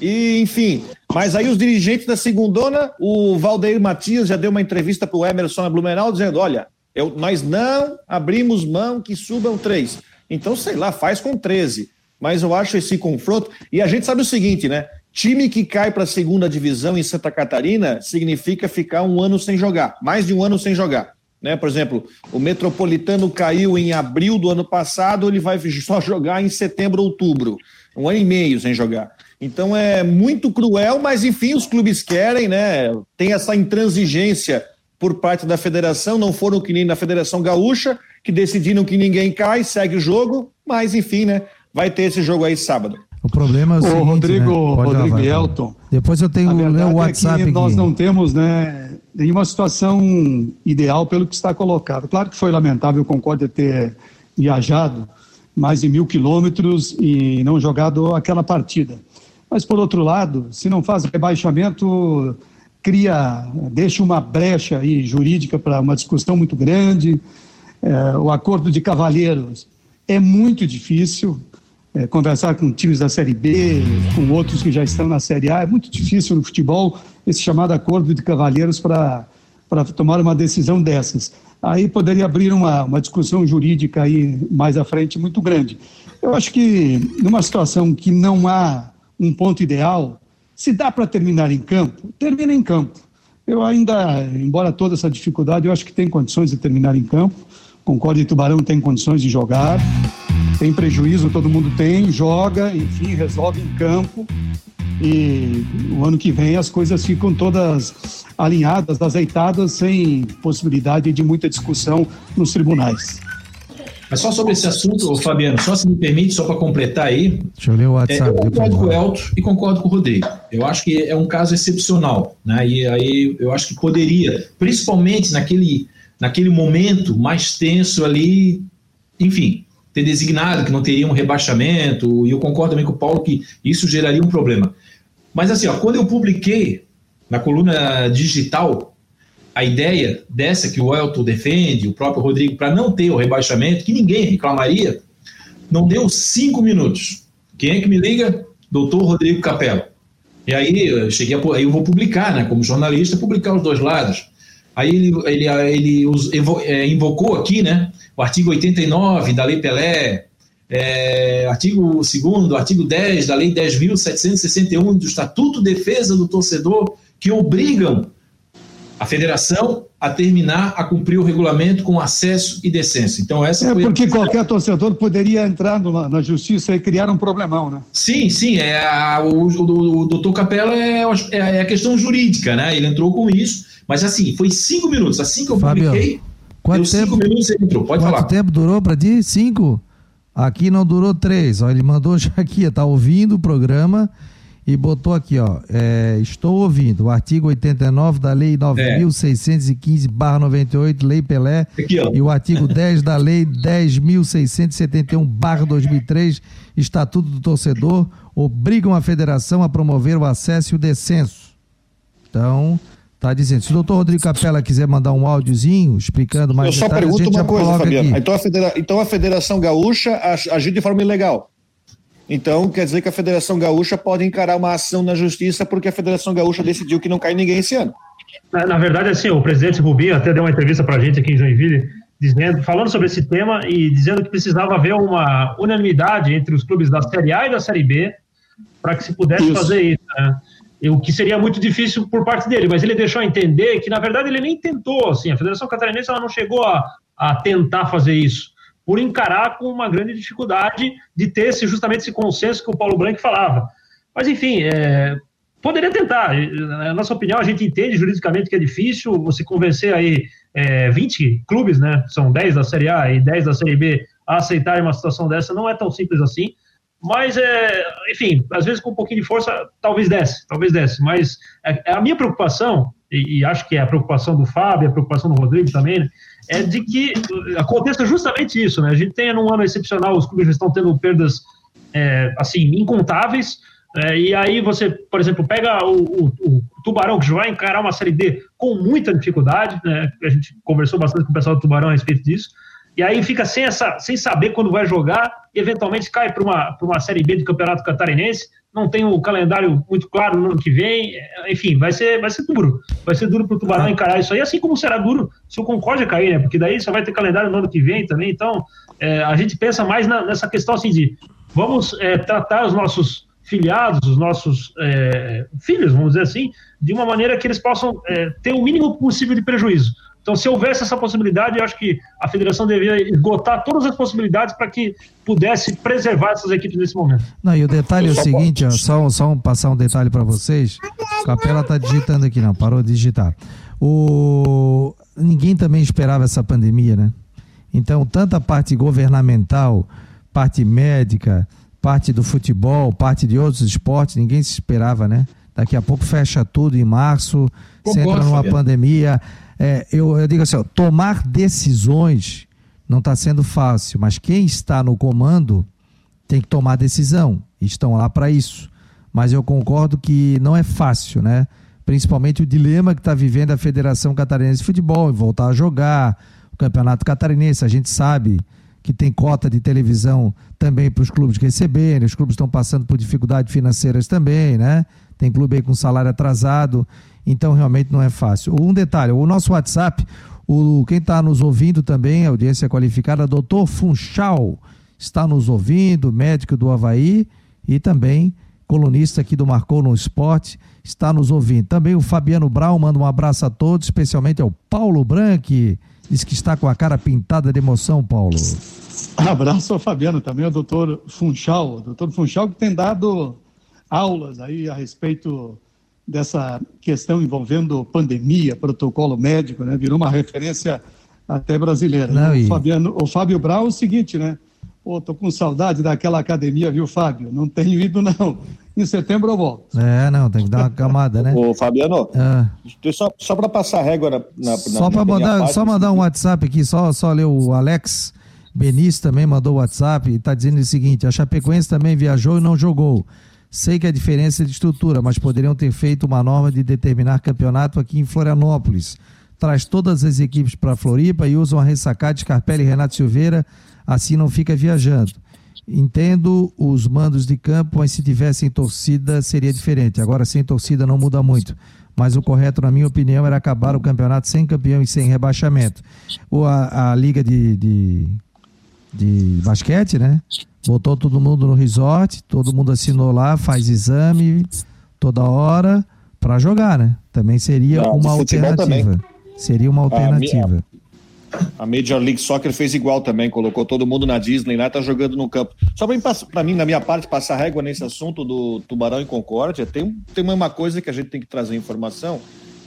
S5: E, enfim, mas aí os dirigentes da segundona, o Valdeir Matias já deu uma entrevista para o Emerson na Blumenau dizendo: olha, eu, nós não abrimos mão que subam três. Então, sei lá, faz com 13. Mas eu acho esse confronto. E a gente sabe o seguinte, né? Time que cai para a segunda divisão em Santa Catarina significa ficar um ano sem jogar, mais de um ano sem jogar. Né? Por exemplo, o Metropolitano caiu em abril do ano passado, ele vai só jogar em setembro, outubro. Um ano e meio sem jogar. Então é muito cruel, mas enfim, os clubes querem, né? Tem essa intransigência por parte da federação, não foram que nem na Federação Gaúcha, que decidiram que ninguém cai, segue o jogo, mas enfim, né? Vai ter esse jogo aí sábado.
S1: O problema é o, o seguinte,
S2: Rodrigo,
S1: né?
S2: Rodrigo e Elton.
S1: Depois eu tenho o WhatsApp. É que
S2: nós não temos, né, nenhuma situação ideal pelo que está colocado. Claro que foi lamentável o Concórdia ter viajado mais de mil quilômetros e não jogado aquela partida. Mas, por outro lado, se não faz rebaixamento, cria, deixa uma brecha aí jurídica para uma discussão muito grande. É, o acordo de cavalheiros é muito difícil, é, conversar com times da Série B, com outros que já estão na Série A. É muito difícil no futebol esse chamado acordo de cavalheiros para tomar uma decisão dessas. Aí poderia abrir uma, uma discussão jurídica aí mais à frente muito grande. Eu acho que numa situação que não há um ponto ideal, se dá para terminar em campo, termina em campo. Eu ainda, embora toda essa dificuldade, eu acho que tem condições de terminar em campo. Concordo e Tubarão tem condições de jogar tem prejuízo, todo mundo tem, joga, enfim, resolve em campo. E o ano que vem as coisas ficam todas alinhadas, azeitadas, sem possibilidade de muita discussão nos tribunais.
S4: Mas só sobre esse assunto, Fabiano, só se me permite, só para completar aí.
S1: Deixa eu ler o WhatsApp. É,
S4: eu concordo com o Elton e concordo com o Rodrigo. Eu acho que é um caso excepcional, né? E aí eu acho que poderia, principalmente naquele, naquele momento mais tenso ali, enfim, ter designado que não teria um rebaixamento, e eu concordo também com o Paulo que isso geraria um problema. Mas assim, ó, quando eu publiquei na coluna digital a ideia dessa que o Elton defende, o próprio Rodrigo, para não ter o rebaixamento, que ninguém reclamaria, não deu cinco minutos. Quem é que me liga? Doutor Rodrigo Capello. E aí eu cheguei a, aí eu vou publicar, né, como jornalista, publicar os dois lados. Aí ele, ele, ele é, invocou aqui, né, o artigo 89 da Lei Pelé, é, artigo 2 artigo 10 da Lei 10.761 do Estatuto de Defesa do Torcedor, que obrigam a federação a terminar a cumprir o regulamento com acesso e descenso. Então essa
S2: é porque a... qualquer torcedor poderia entrar no, na justiça e criar um problemão, né?
S4: Sim, sim. É a, o, o, o doutor Capela é, é, é, a questão jurídica, né? Ele entrou com isso, mas assim foi cinco minutos. Assim que eu Fábio, publiquei,
S1: Quanto tempo, minutos entrou. Pode quanto falar. tempo durou para ti? Cinco? Aqui não durou três. Ó, ele mandou já aqui, tá ouvindo o programa e botou aqui, ó. É, estou ouvindo o artigo 89 da Lei 9.615-98, Lei Pelé, aqui, e o artigo 10 da Lei 10.671-2003, Estatuto do Torcedor, obrigam a federação a promover o acesso e o descenso. Então, Tá dizendo. Se o doutor Rodrigo Capela quiser mandar um áudiozinho explicando mais
S5: Eu só
S1: detalhes,
S5: pergunto uma coisa, Fabiano. Então a, Federa... então a Federação Gaúcha agiu de forma ilegal. Então quer dizer que a Federação Gaúcha pode encarar uma ação na justiça porque a Federação Gaúcha decidiu que não cai ninguém esse ano.
S3: Na, na verdade, assim, o presidente Rubinho até deu uma entrevista para a gente aqui em Joinville, dizendo, falando sobre esse tema e dizendo que precisava haver uma unanimidade entre os clubes da Série A e da Série B para que se pudesse isso. fazer isso. Né? o que seria muito difícil por parte dele, mas ele deixou a entender que, na verdade, ele nem tentou, assim, a Federação Catarinense ela não chegou a, a tentar fazer isso, por encarar com uma grande dificuldade de ter esse, justamente esse consenso que o Paulo Branco falava. Mas, enfim, é, poderia tentar. Na nossa opinião, a gente entende juridicamente que é difícil você convencer aí é, 20 clubes, né, são 10 da Série A e 10 da Série B, a aceitarem uma situação dessa, não é tão simples assim. Mas, é, enfim, às vezes com um pouquinho de força, talvez desce, talvez desce. Mas é, é a minha preocupação, e, e, acho que é a preocupação do Fábio, a preocupação do Rodrigo também, né, é de que aconteça justamente isso. Né? A gente tenha num ano excepcional, os clubes estão tendo perdas, é, assim, incontáveis, é, e aí você, por exemplo, pega o, o, o, Tubarão, que já vai encarar uma Série D com muita dificuldade, né? a gente conversou bastante com o pessoal do Tubarão a respeito disso, e aí fica sem, essa, sem saber quando vai jogar, e eventualmente cai para uma, uma Série B do Campeonato Catarinense, não tem o um calendário muito claro no ano que vem, enfim, vai ser, vai ser duro. Vai ser duro para o Tubarão encarar isso aí, assim como será duro se o Concórdia cair, né? Porque daí só vai ter calendário no ano que vem também. Então, é, a gente pensa mais na, nessa questão assim de vamos é, tratar os nossos filiados, os nossos é, filhos, vamos dizer assim, de uma maneira que eles possam é, ter o mínimo possível de prejuízo. Então, se houvesse essa possibilidade, eu acho que a federação deveria esgotar todas as possibilidades para que pudesse preservar essas equipes nesse momento.
S1: Não, e o detalhe é o seguinte, ó, só, só passar um detalhe para vocês. O Capela está digitando aqui, não, parou de digitar. O... Ninguém também esperava essa pandemia, né? Então, tanto a parte governamental, parte médica, parte do futebol, parte de outros esportes, ninguém se esperava, né? Daqui a pouco fecha tudo em março, você entra numa pandemia. É, eu, eu, digo assim, ó, tomar decisões não está sendo fácil, mas quem está no comando tem que tomar decisão. Estão lá para isso. Mas eu concordo que não é fácil, né? Principalmente o dilema que está vivendo a Federação Catarinense de Futebol, voltar a jogar, o Campeonato Catarinense, a gente sabe que tem cota de televisão também para os clubes receberem, os clubes estão passando por dificuldades financeiras também, né? Tem clube aí com salário atrasado, então realmente não é fácil. Um detalhe, o nosso WhatsApp, o, quem está nos ouvindo também, audiência qualificada, doutor Funchal, está nos ouvindo, médico do Havaí e também colunista aqui do Marcou no Esporte, está nos ouvindo. Também o Fabiano Brau manda um abraço a todos, especialmente ao Paulo Branque, Diz que está com a cara pintada de emoção, Paulo.
S2: Abraço ao Fabiano, também ao doutor Funchal. O doutor Funchal que tem dado aulas aí a respeito dessa questão envolvendo pandemia, protocolo médico, né? Virou uma referência até brasileira. Não, e... o, Fabiano, o Fábio Brau é o seguinte, né? Pô, tô com saudade daquela academia, viu, Fábio? Não tenho ido, não. Em setembro eu volto.
S1: É, não, tem que dar uma camada, né?
S5: Ô, Fabiano, é. só, só para passar régua na. na
S1: só para mandar, só mandar um WhatsApp aqui, só, só ler o Alex Benício também mandou o WhatsApp e está dizendo o seguinte: a Chapecoense também viajou e não jogou. Sei que a diferença é de estrutura, mas poderiam ter feito uma norma de determinar campeonato aqui em Florianópolis. Traz todas as equipes para Floripa e usam a ressacada de Scarpelli e Renato Silveira assim não fica viajando. Entendo os mandos de campo, mas se tivessem torcida seria diferente. Agora, sem torcida não muda muito. Mas o correto, na minha opinião, era acabar o campeonato sem campeão e sem rebaixamento. Ou a, a liga de, de, de basquete, né? Botou todo mundo no resort, todo mundo assinou lá, faz exame toda hora para jogar, né? Também seria não, uma alternativa. Também. Seria uma alternativa.
S5: A Major League Soccer fez igual também, colocou todo mundo na Disney lá, tá jogando no campo. Só para mim, na minha parte, passar régua nesse assunto do Tubarão e Concórdia, tem, tem uma coisa que a gente tem que trazer informação,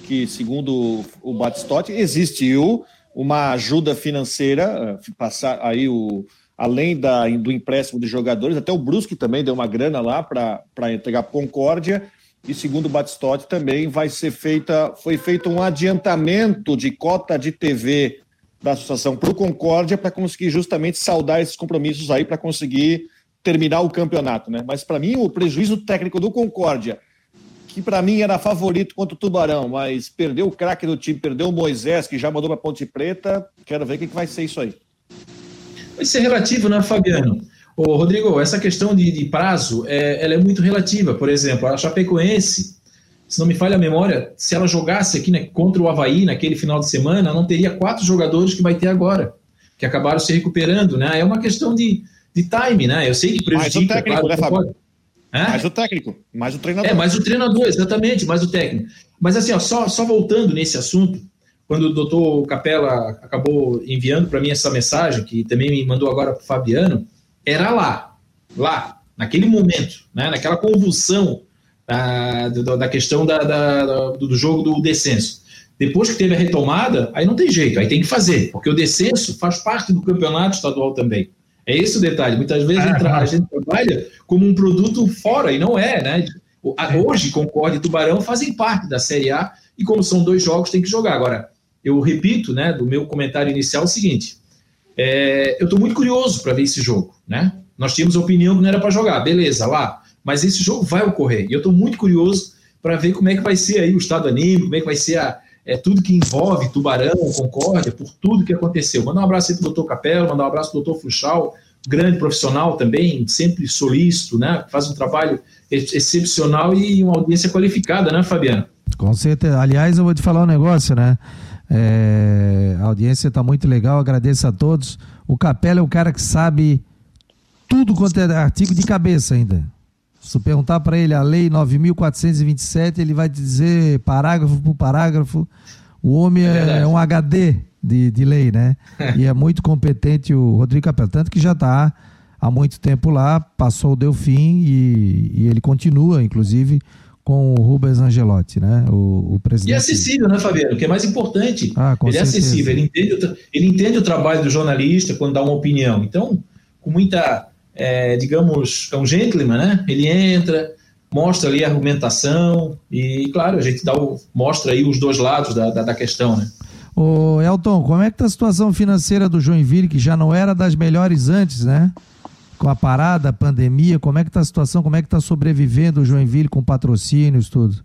S5: que segundo o Batistotti, existiu uma ajuda financeira, eh, passar aí o além da, do empréstimo de jogadores, até o Brusque também deu uma grana lá para entregar Concórdia, e segundo o Batistotti também vai ser feita, foi feito um adiantamento de cota de TV da associação para o Concórdia para conseguir justamente saldar esses compromissos aí para conseguir terminar o campeonato, né? Mas para mim o prejuízo técnico do Concórdia, que para mim era favorito contra o Tubarão, mas perdeu o craque do time, perdeu o Moisés, que já mandou para Ponte Preta. Quero ver o que, que vai ser isso aí.
S4: Vai ser relativo, né, Fabiano? Ô, Rodrigo, essa questão de, de prazo, é, ela é muito relativa. Por exemplo, a Chapecoense, se não me falha a memória, se ela jogasse aqui né, contra o Havaí naquele final de semana, não teria quatro jogadores que vai ter agora, que acabaram se recuperando, né? É uma questão de, de time, né? Eu sei que prejudica,
S5: mais o técnico,
S4: claro,
S5: né, Fábio? Mais o técnico, mais o treinador.
S4: É, mais o treinador, exatamente, mais o técnico. Mas assim, ó, só, só voltando nesse assunto, quando o doutor Capella acabou enviando para mim essa mensagem, que também me mandou agora para o Fabiano, era lá, lá, naquele momento, né, naquela convulsão da, da questão da, da, do jogo do descenso. Depois que teve a retomada, aí não tem jeito, aí tem que fazer, porque o descenso faz parte do campeonato estadual também. É esse o detalhe. Muitas vezes é, a gente trabalha como um produto fora, e não é, né? Hoje, Concorde e Tubarão fazem parte da Série A, e como são dois jogos, tem que jogar. Agora, eu repito, né, do meu comentário inicial, o seguinte: é, eu estou muito curioso para ver esse jogo, né? Nós tínhamos a opinião que não era para jogar, beleza, lá. Mas esse jogo vai ocorrer. E eu estou muito curioso para ver como é que vai ser aí o estado anímico, como é que vai ser a, é, tudo que envolve Tubarão, Concórdia, por tudo que aconteceu. Mandar um abraço aí para o doutor Capela, mandar um abraço para o doutor Fuchal, grande profissional também, sempre solícito, né? Faz um trabalho excepcional e uma audiência qualificada, né, Fabiano?
S1: Com certeza. Aliás, eu vou te falar um negócio, né? É, a audiência está muito legal, agradeço a todos. O Capela é o cara que sabe tudo quanto é artigo de cabeça ainda. Se perguntar para ele a lei 9.427, ele vai dizer parágrafo por parágrafo. O homem é, é um HD de, de lei, né? e é muito competente o Rodrigo Capela. Tanto que já está há muito tempo lá, passou o Delfim e, e ele continua, inclusive, com o Rubens Angelotti, né? O, o presidente. E
S4: é acessível, né, Fabiano? O que é mais importante. Ah, ele certeza. é acessível, ele entende, o, ele entende o trabalho do jornalista quando dá uma opinião. Então, com muita é, digamos, é um gentleman, né? Ele entra, mostra ali a argumentação e, claro, a gente dá o, mostra aí os dois lados da, da, da questão, né?
S1: Ô Elton, como é que tá a situação financeira do Joinville, que já não era das melhores antes, né? Com a parada, a pandemia, como é que tá a situação, como é que tá sobrevivendo o Joinville com patrocínios, tudo?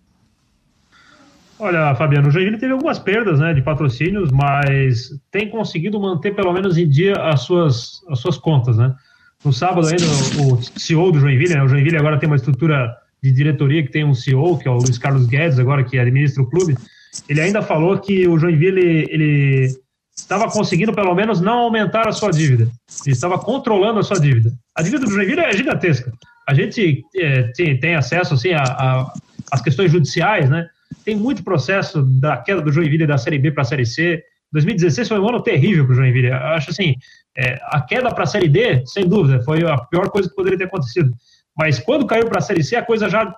S3: Olha, Fabiano, o Joinville teve algumas perdas né, de patrocínios, mas tem conseguido manter pelo menos em dia as suas, as suas contas, né? No sábado ainda, o CEO do Joinville, né? o Joinville agora tem uma estrutura de diretoria que tem um CEO, que é o Luiz Carlos Guedes, agora que administra o clube, ele ainda falou que o Joinville ele estava conseguindo pelo menos não aumentar a sua dívida, estava controlando a sua dívida. A dívida do Joinville é gigantesca. A gente é, tem, tem, acesso assim a, a, questões judiciais, né? Tem muito processo da queda do Joinville da Série B para a Série C. 2016 foi um ano terrível para o Joinville. Eu acho assim, é, a queda para a Série D, sem dúvida, foi a pior coisa que poderia ter acontecido. Mas quando caiu para a Série C, a coisa já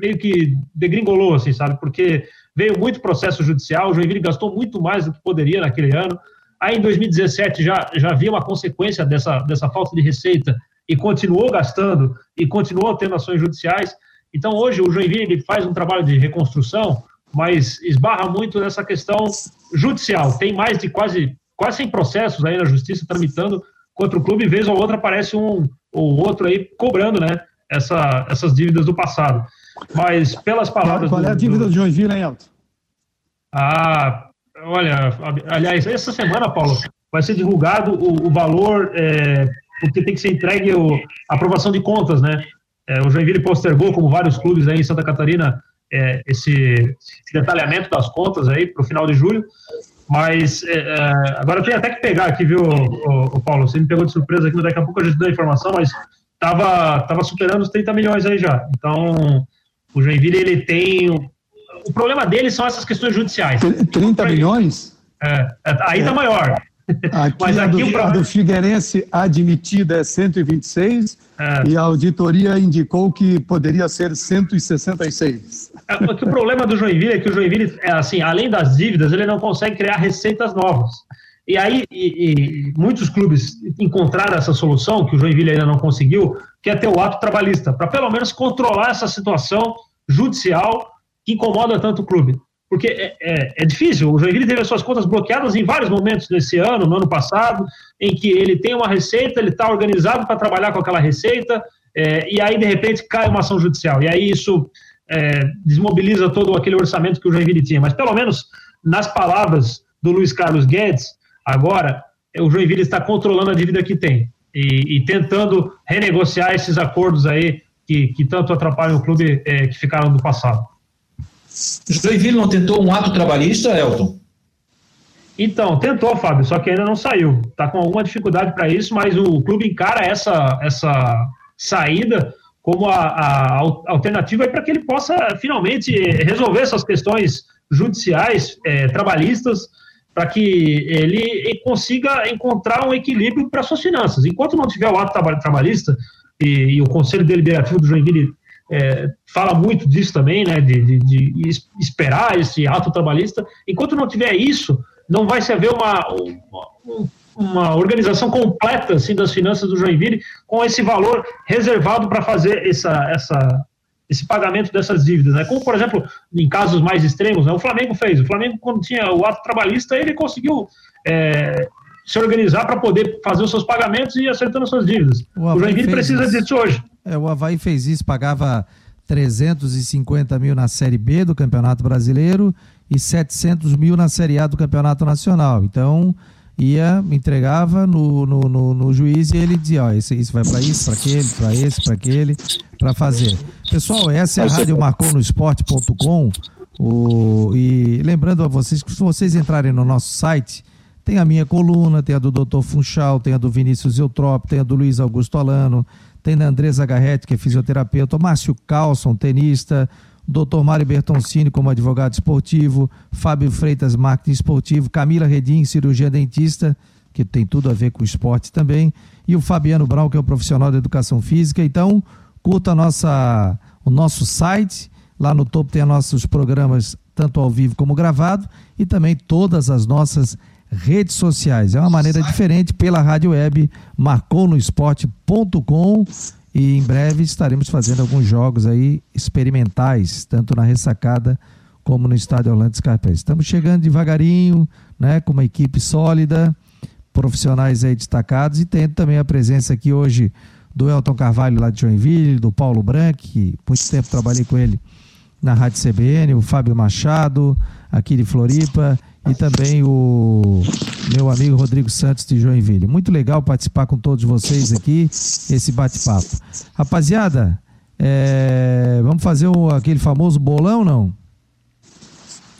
S3: meio que degringolou, assim, sabe? Porque veio muito processo judicial, o Joinville gastou muito mais do que poderia naquele ano. Aí em 2017 já, já havia uma consequência dessa, dessa falta de receita e continuou gastando e continuou tendo ações judiciais. Então hoje o Joinville ele faz um trabalho de reconstrução, mas esbarra muito nessa questão judicial. Tem mais de quase quase 100 processos aí na justiça tramitando contra o clube, vez ou outra aparece um ou outro aí cobrando, né, essa, essas dívidas do passado. Mas pelas palavras...
S5: Qual, qual é a dívida do, do Joinville, hein, Elton?
S3: Ah, olha, aliás, essa semana, Paulo, vai ser divulgado o, o valor, é, porque tem que ser entregue o, a aprovação de contas, né? É, o Joinville postergou, como vários clubes aí em Santa Catarina, é, esse, esse, detalhamento das contas aí para o final de julho. Mas é, é, agora eu tenho até que pegar aqui, viu, o, o, Paulo? Você me pegou de surpresa aqui, daqui a pouco a gente dá a informação, mas estava tava superando os 30 milhões aí já. Então, o Joinville, ele tem. O problema dele são essas questões judiciais.
S5: 30 milhões?
S3: É, é aí tá maior.
S5: Aqui Mas aqui a do, o a do Figueirense admitida é 126 é. e a auditoria indicou que poderia ser 166.
S3: É, o problema do Joinville é que o Joinville, é assim, além das dívidas, ele não consegue criar receitas novas. E aí, e, e muitos clubes encontraram essa solução, que o Joinville ainda não conseguiu, que é ter o ato trabalhista, para pelo menos controlar essa situação judicial que incomoda tanto o clube porque é, é, é, difícil. O Joinville teve as suas contas bloqueadas em vários momentos nesse ano, no ano passado, em que ele tem uma receita, ele está organizado para trabalhar com aquela receita, é, e aí, de repente, cai uma ação judicial. E aí isso é, desmobiliza todo aquele orçamento que o Joinville tinha, mas pelo menos nas palavras do Luiz Carlos Guedes, agora o Joinville está controlando a dívida que tem e, e tentando renegociar esses acordos aí que, que tanto atrapalham o clube é, que ficaram do passado.
S4: Joinville não tentou um ato trabalhista, Elton?
S3: Então, tentou, Fábio, só que ainda não saiu. Está com alguma dificuldade para isso, mas o clube encara essa, essa saída como a, a alternativa para que ele possa finalmente resolver essas questões judiciais, é, trabalhistas, para que ele consiga encontrar um equilíbrio para suas finanças. Enquanto não tiver o ato trabalhista, e, e o Conselho Deliberativo do Joinville é, fala muito disso também, né, de, de, de, esperar esse ato trabalhista, enquanto não tiver isso, não vai se haver uma, uma, uma organização completa assim, das finanças do Joinville com esse valor reservado para fazer essa, essa, esse pagamento dessas dívidas. Né? Como, por exemplo, em casos mais extremos, né, o Flamengo fez. O Flamengo, quando tinha o ato trabalhista, ele conseguiu é, se organizar para poder fazer os seus pagamentos e ir acertando as suas dívidas. O, o Joinville precisa isso. disso hoje.
S1: É, o Havaí fez isso, pagava 350 mil na Série B do Campeonato Brasileiro e 700 mil na Série A do Campeonato Nacional. Então, ia, entregava no, no, no, no juiz e ele dizia, ó, isso, isso vai para isso, para aquele, para esse, para aquele, para fazer. Pessoal, essa é a Rádio Marcou no Esporte.com e lembrando a vocês que se vocês entrarem no nosso site, tem a minha coluna, tem a do Dr. Funchal, tem a do Vinícius Eutrop, tem a do Luiz Augusto Alano, tem da Andresa Garretti, que é fisioterapeuta, o Márcio Carlson, tenista, Dr. Mário Bertoncini como advogado esportivo, Fábio Freitas, marketing esportivo, Camila Redim, cirurgia dentista, que tem tudo a ver com esporte também, e o Fabiano Brown, que é o profissional de educação física. Então, curta nossa, o nosso site, lá no topo tem nossos programas, tanto ao vivo como gravado, e também todas as nossas redes sociais. É uma maneira diferente pela rádio web marconosport.com e em breve estaremos fazendo alguns jogos aí experimentais, tanto na ressacada como no estádio Orlando Scarpelli. Estamos chegando devagarinho, né, com uma equipe sólida, profissionais aí destacados e tendo também a presença aqui hoje do Elton Carvalho lá de Joinville, do Paulo Branco, que muito tempo trabalhei com ele na Rádio CBN, o Fábio Machado, aqui de Floripa, e também o meu amigo Rodrigo Santos de Joinville. Muito legal participar com todos vocês aqui, esse bate-papo. Rapaziada, é, vamos fazer o, aquele famoso bolão, não?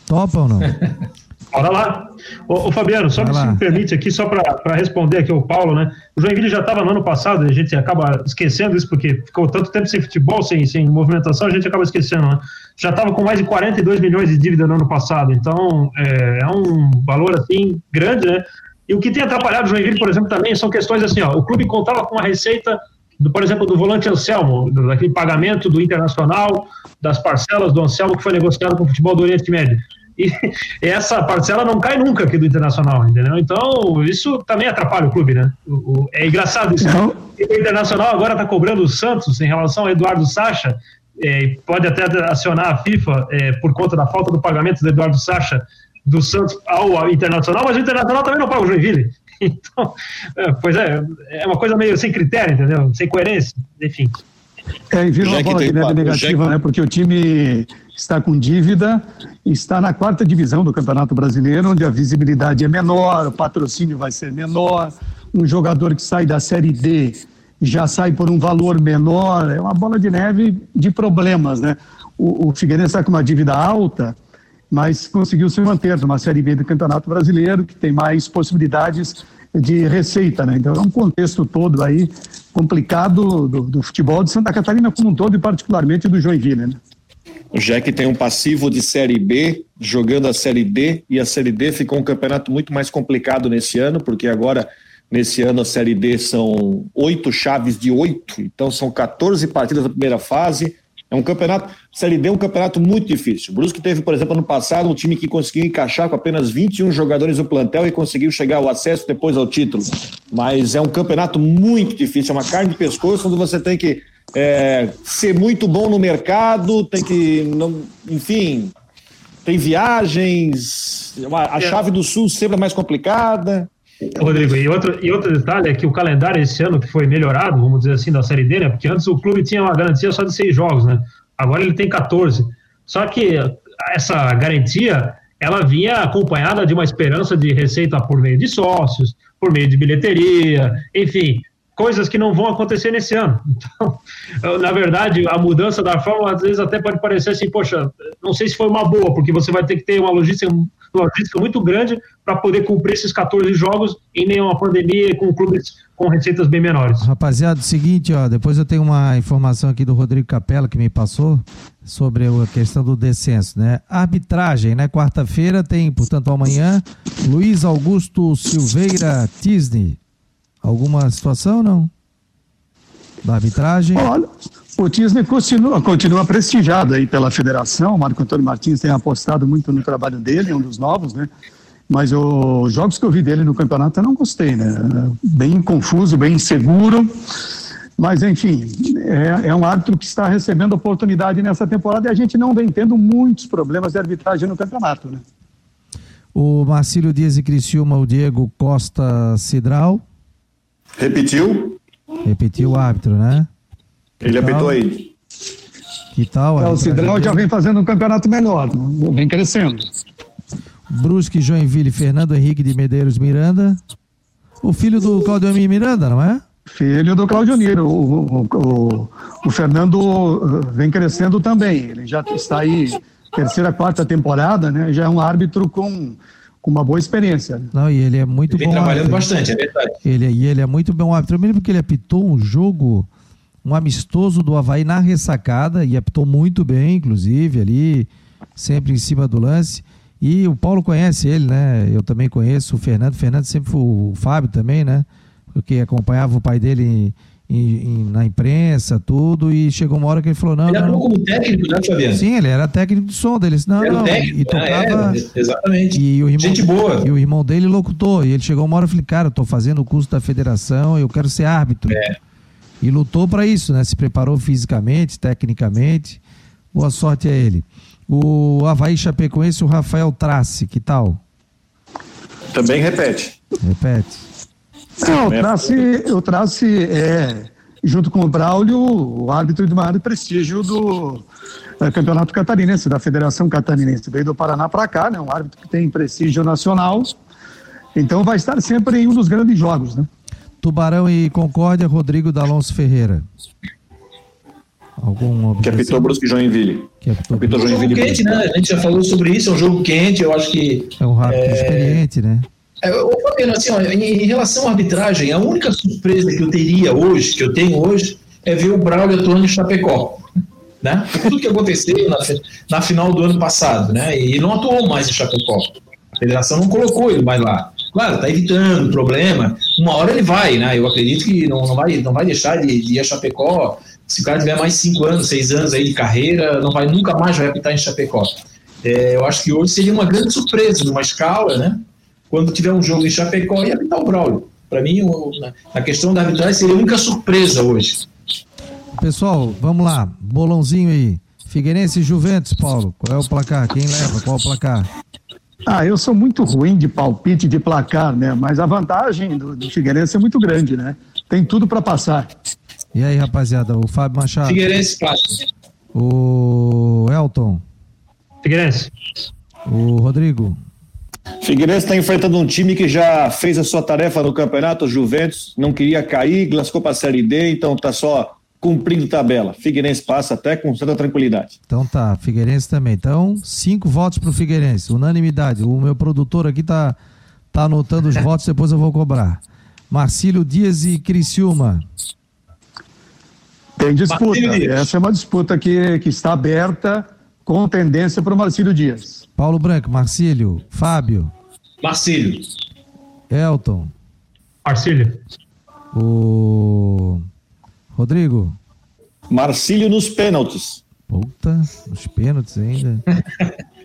S1: Topa ou não?
S3: Bora lá. Ô, ô Fabiano, só que se me permite aqui, só para responder aqui o Paulo, né? O Joinville já estava no ano passado, a gente acaba esquecendo isso, porque ficou tanto tempo sem futebol, sem, sem movimentação, a gente acaba esquecendo, né? Já estava com mais de 42 milhões de dívida no ano passado, então é, é um valor assim grande, né? E o que tem atrapalhado o Joinville, por exemplo, também são questões assim, ó, o clube contava com a receita do, por exemplo, do volante Anselmo, daquele pagamento do Internacional, das parcelas do Anselmo que foi negociado com o futebol do Oriente Médio e essa parcela não cai nunca aqui do Internacional, entendeu? Então, isso também atrapalha o clube, né? O, o, é engraçado isso. Não. O Internacional agora está cobrando o Santos em relação ao Eduardo Sacha, é, pode até acionar a FIFA é, por conta da falta do pagamento do Eduardo Sacha do Santos ao Internacional, mas o Internacional também não paga o Joinville. Então, é, pois é, é uma coisa meio sem critério, entendeu? Sem coerência, enfim.
S2: É, e vira uma bola de neve negativa, né? Porque o time está com dívida, está na quarta divisão do Campeonato Brasileiro, onde a visibilidade é menor, o patrocínio vai ser menor, um jogador que sai da Série D já sai por um valor menor, é uma bola de neve de problemas, né? O, o Figueirense está com uma dívida alta, mas conseguiu se manter numa Série B do Campeonato Brasileiro, que tem mais possibilidades de receita, né? Então é um contexto todo aí complicado do, do futebol de Santa Catarina como um todo e particularmente do Joinville, né?
S5: O Jack tem um passivo de Série B, jogando a Série D, e a Série D ficou um campeonato muito mais complicado nesse ano, porque agora, nesse ano, a Série D são oito chaves de oito, então são 14 partidas da primeira fase. É um campeonato, Série D é um campeonato muito difícil. O Brusque teve, por exemplo, ano passado, um time que conseguiu encaixar com apenas 21 jogadores no plantel e conseguiu chegar ao acesso depois ao título. Mas é um campeonato muito difícil, é uma carne de pescoço onde você tem que é, ser muito bom no mercado, tem que, não, enfim, tem viagens, a chave do sul sempre é mais complicada.
S3: Rodrigo, e outro, e outro detalhe é que o calendário esse ano que foi melhorado, vamos dizer assim, da Série D, né? Porque antes o clube tinha uma garantia só de seis jogos, né? agora ele tem 14. Só que essa garantia ela vinha acompanhada de uma esperança de receita por meio de sócios, por meio de bilheteria, enfim, coisas que não vão acontecer nesse ano. Então, na verdade, a mudança da fórmula às vezes até pode parecer assim, poxa, não sei se foi uma boa, porque você vai ter que ter uma logística, logística muito grande para poder cumprir esses 14 jogos em meio a uma pandemia com clubes com receitas bem menores.
S1: Rapaziada, seguinte, ó, depois eu tenho uma informação aqui do Rodrigo Capella que me passou sobre a questão do descenso, né? Arbitragem, né? Quarta-feira tem, portanto, amanhã, Luiz Augusto Silveira Tisney. Alguma situação não? Da arbitragem?
S2: Olha, o Tisney continua, continua prestigiado aí pela federação. O Marco Antônio Martins tem apostado muito no trabalho dele, é um dos novos, né? Mas os jogos que eu vi dele no campeonato eu não gostei, né? Bem confuso, bem inseguro. Mas, enfim, é, é, um árbitro que está recebendo oportunidade nessa temporada e a gente não vem tendo muitos problemas de arbitragem no campeonato, né?
S1: O Marcílio Dias e Criciúma, o Diego Costa Cidral.
S6: Repetiu?
S1: Repetiu o árbitro, né?
S6: Que Ele tal? apitou aí.
S1: Que tal?
S2: É, o Cidral já vem fazendo um campeonato melhor, né? vem crescendo.
S1: Brusque, Joinville, Fernando Henrique de Medeiros Miranda. O filho do Claudio Miranda, não é?
S2: Filho do Claudio Niro. O, o, o, o, Fernando uh, vem crescendo também. Ele já está aí, terceira, quarta temporada, né? Já é um árbitro com, com uma boa experiência. Né?
S1: Não, e ele é muito ele
S4: vem
S1: bom.
S4: trabalhando árbitro. bastante, é verdade.
S1: Ele, e ele é muito bom árbitro. Eu me lembro que ele apitou um jogo, um amistoso do Havaí na ressacada, e apitou muito bem, inclusive, ali, sempre em cima do lance. E o Paulo conhece ele, né? Eu também conheço o Fernando. O Fernando sempre foi o Fábio também, né? Porque acompanhava o pai dele em, em, na imprensa, tudo, e chegou uma hora que ele falou, não.
S4: Ele
S1: não,
S4: como técnico, né, Fabiano?
S1: Sim, ele era técnico de som dele. Não, era não, técnico,
S4: e tocava. Ah, é, exatamente.
S1: E o irmão,
S4: Gente boa.
S1: E o irmão dele locutou. E ele chegou uma hora e falou, cara, eu tô fazendo o curso da federação, eu quero ser árbitro. É. E lutou para isso, né? Se preparou fisicamente, tecnicamente. Boa sorte a ele. O Havaí Chapecoense, o Rafael Trace, que tal?
S6: Também repete.
S1: Repete.
S2: Não, o Trace, o Trace é, junto com o Braulio, o árbitro de maior prestígio do é, Campeonato Catarinense, da Federação Catarinense. Veio do Paraná para cá, né? Um árbitro que tem prestígio nacional. Então vai estar sempre em um dos grandes jogos, né?
S1: Tubarão e Concórdia, Rodrigo D'Alonso Ferreira.
S6: Algum que apitou Brusque Joinville.
S4: Que apitou, apitou Joinville. É um jogo quente, né? A gente já falou sobre isso, é um jogo quente, eu acho que.
S1: É um rápido é... experiente, né?
S4: É, assim, em, em, relação à arbitragem, a única surpresa que eu teria hoje, que eu tenho hoje, é ver o Braulio atuando em Chapecó. Né? Tudo que aconteceu na, na final do ano passado, né? E não atuou mais em Chapecó. A federação não colocou ele mais lá. Claro, está evitando o problema. Uma hora ele vai, né? Eu acredito que não, não, vai, não vai deixar de, de ir a Chapecó se o cara tiver mais cinco anos, seis anos aí de carreira, não vai nunca mais vai apitar em Chapecó. É, eu acho que hoje seria uma grande surpresa, numa escala, né? Quando tiver um jogo em Chapecó e apitar o Braulio. Para mim, na, questão da arbitragem, seria a única surpresa hoje.
S1: Pessoal, vamos lá. Bolãozinho aí. Figueirense e Juventus, Paulo. Qual é o placar? Quem leva? Qual é o placar?
S2: Ah, eu sou muito ruim de palpite de placar, né? Mas a vantagem do, do Figueirense é muito grande, né? Tem tudo para passar.
S1: E aí, rapaziada, o Fábio Machado.
S4: Figueirense passa.
S1: O Elton.
S3: Figueirense.
S1: O Rodrigo.
S6: Figueirense está enfrentando um time que já fez a sua tarefa no campeonato, Juventus, não queria cair, lascou para a Série D, então está só cumprindo tabela. Figueirense passa até com certa tranquilidade.
S1: Então tá, Figueirense também. Então, cinco votos para o Figueirense, unanimidade. O meu produtor aqui tá, tá anotando os votos, depois eu vou cobrar. Marcílio Dias e Criciúma.
S2: Tem disputa. Essa é uma disputa que, que está aberta com tendência para o Marcílio Dias.
S1: Paulo Branco, Marcílio, Fábio.
S4: Marcílio.
S1: Elton.
S3: Marcílio.
S1: O Rodrigo.
S6: Marcílio nos pênaltis.
S1: Puta, nos pênaltis ainda.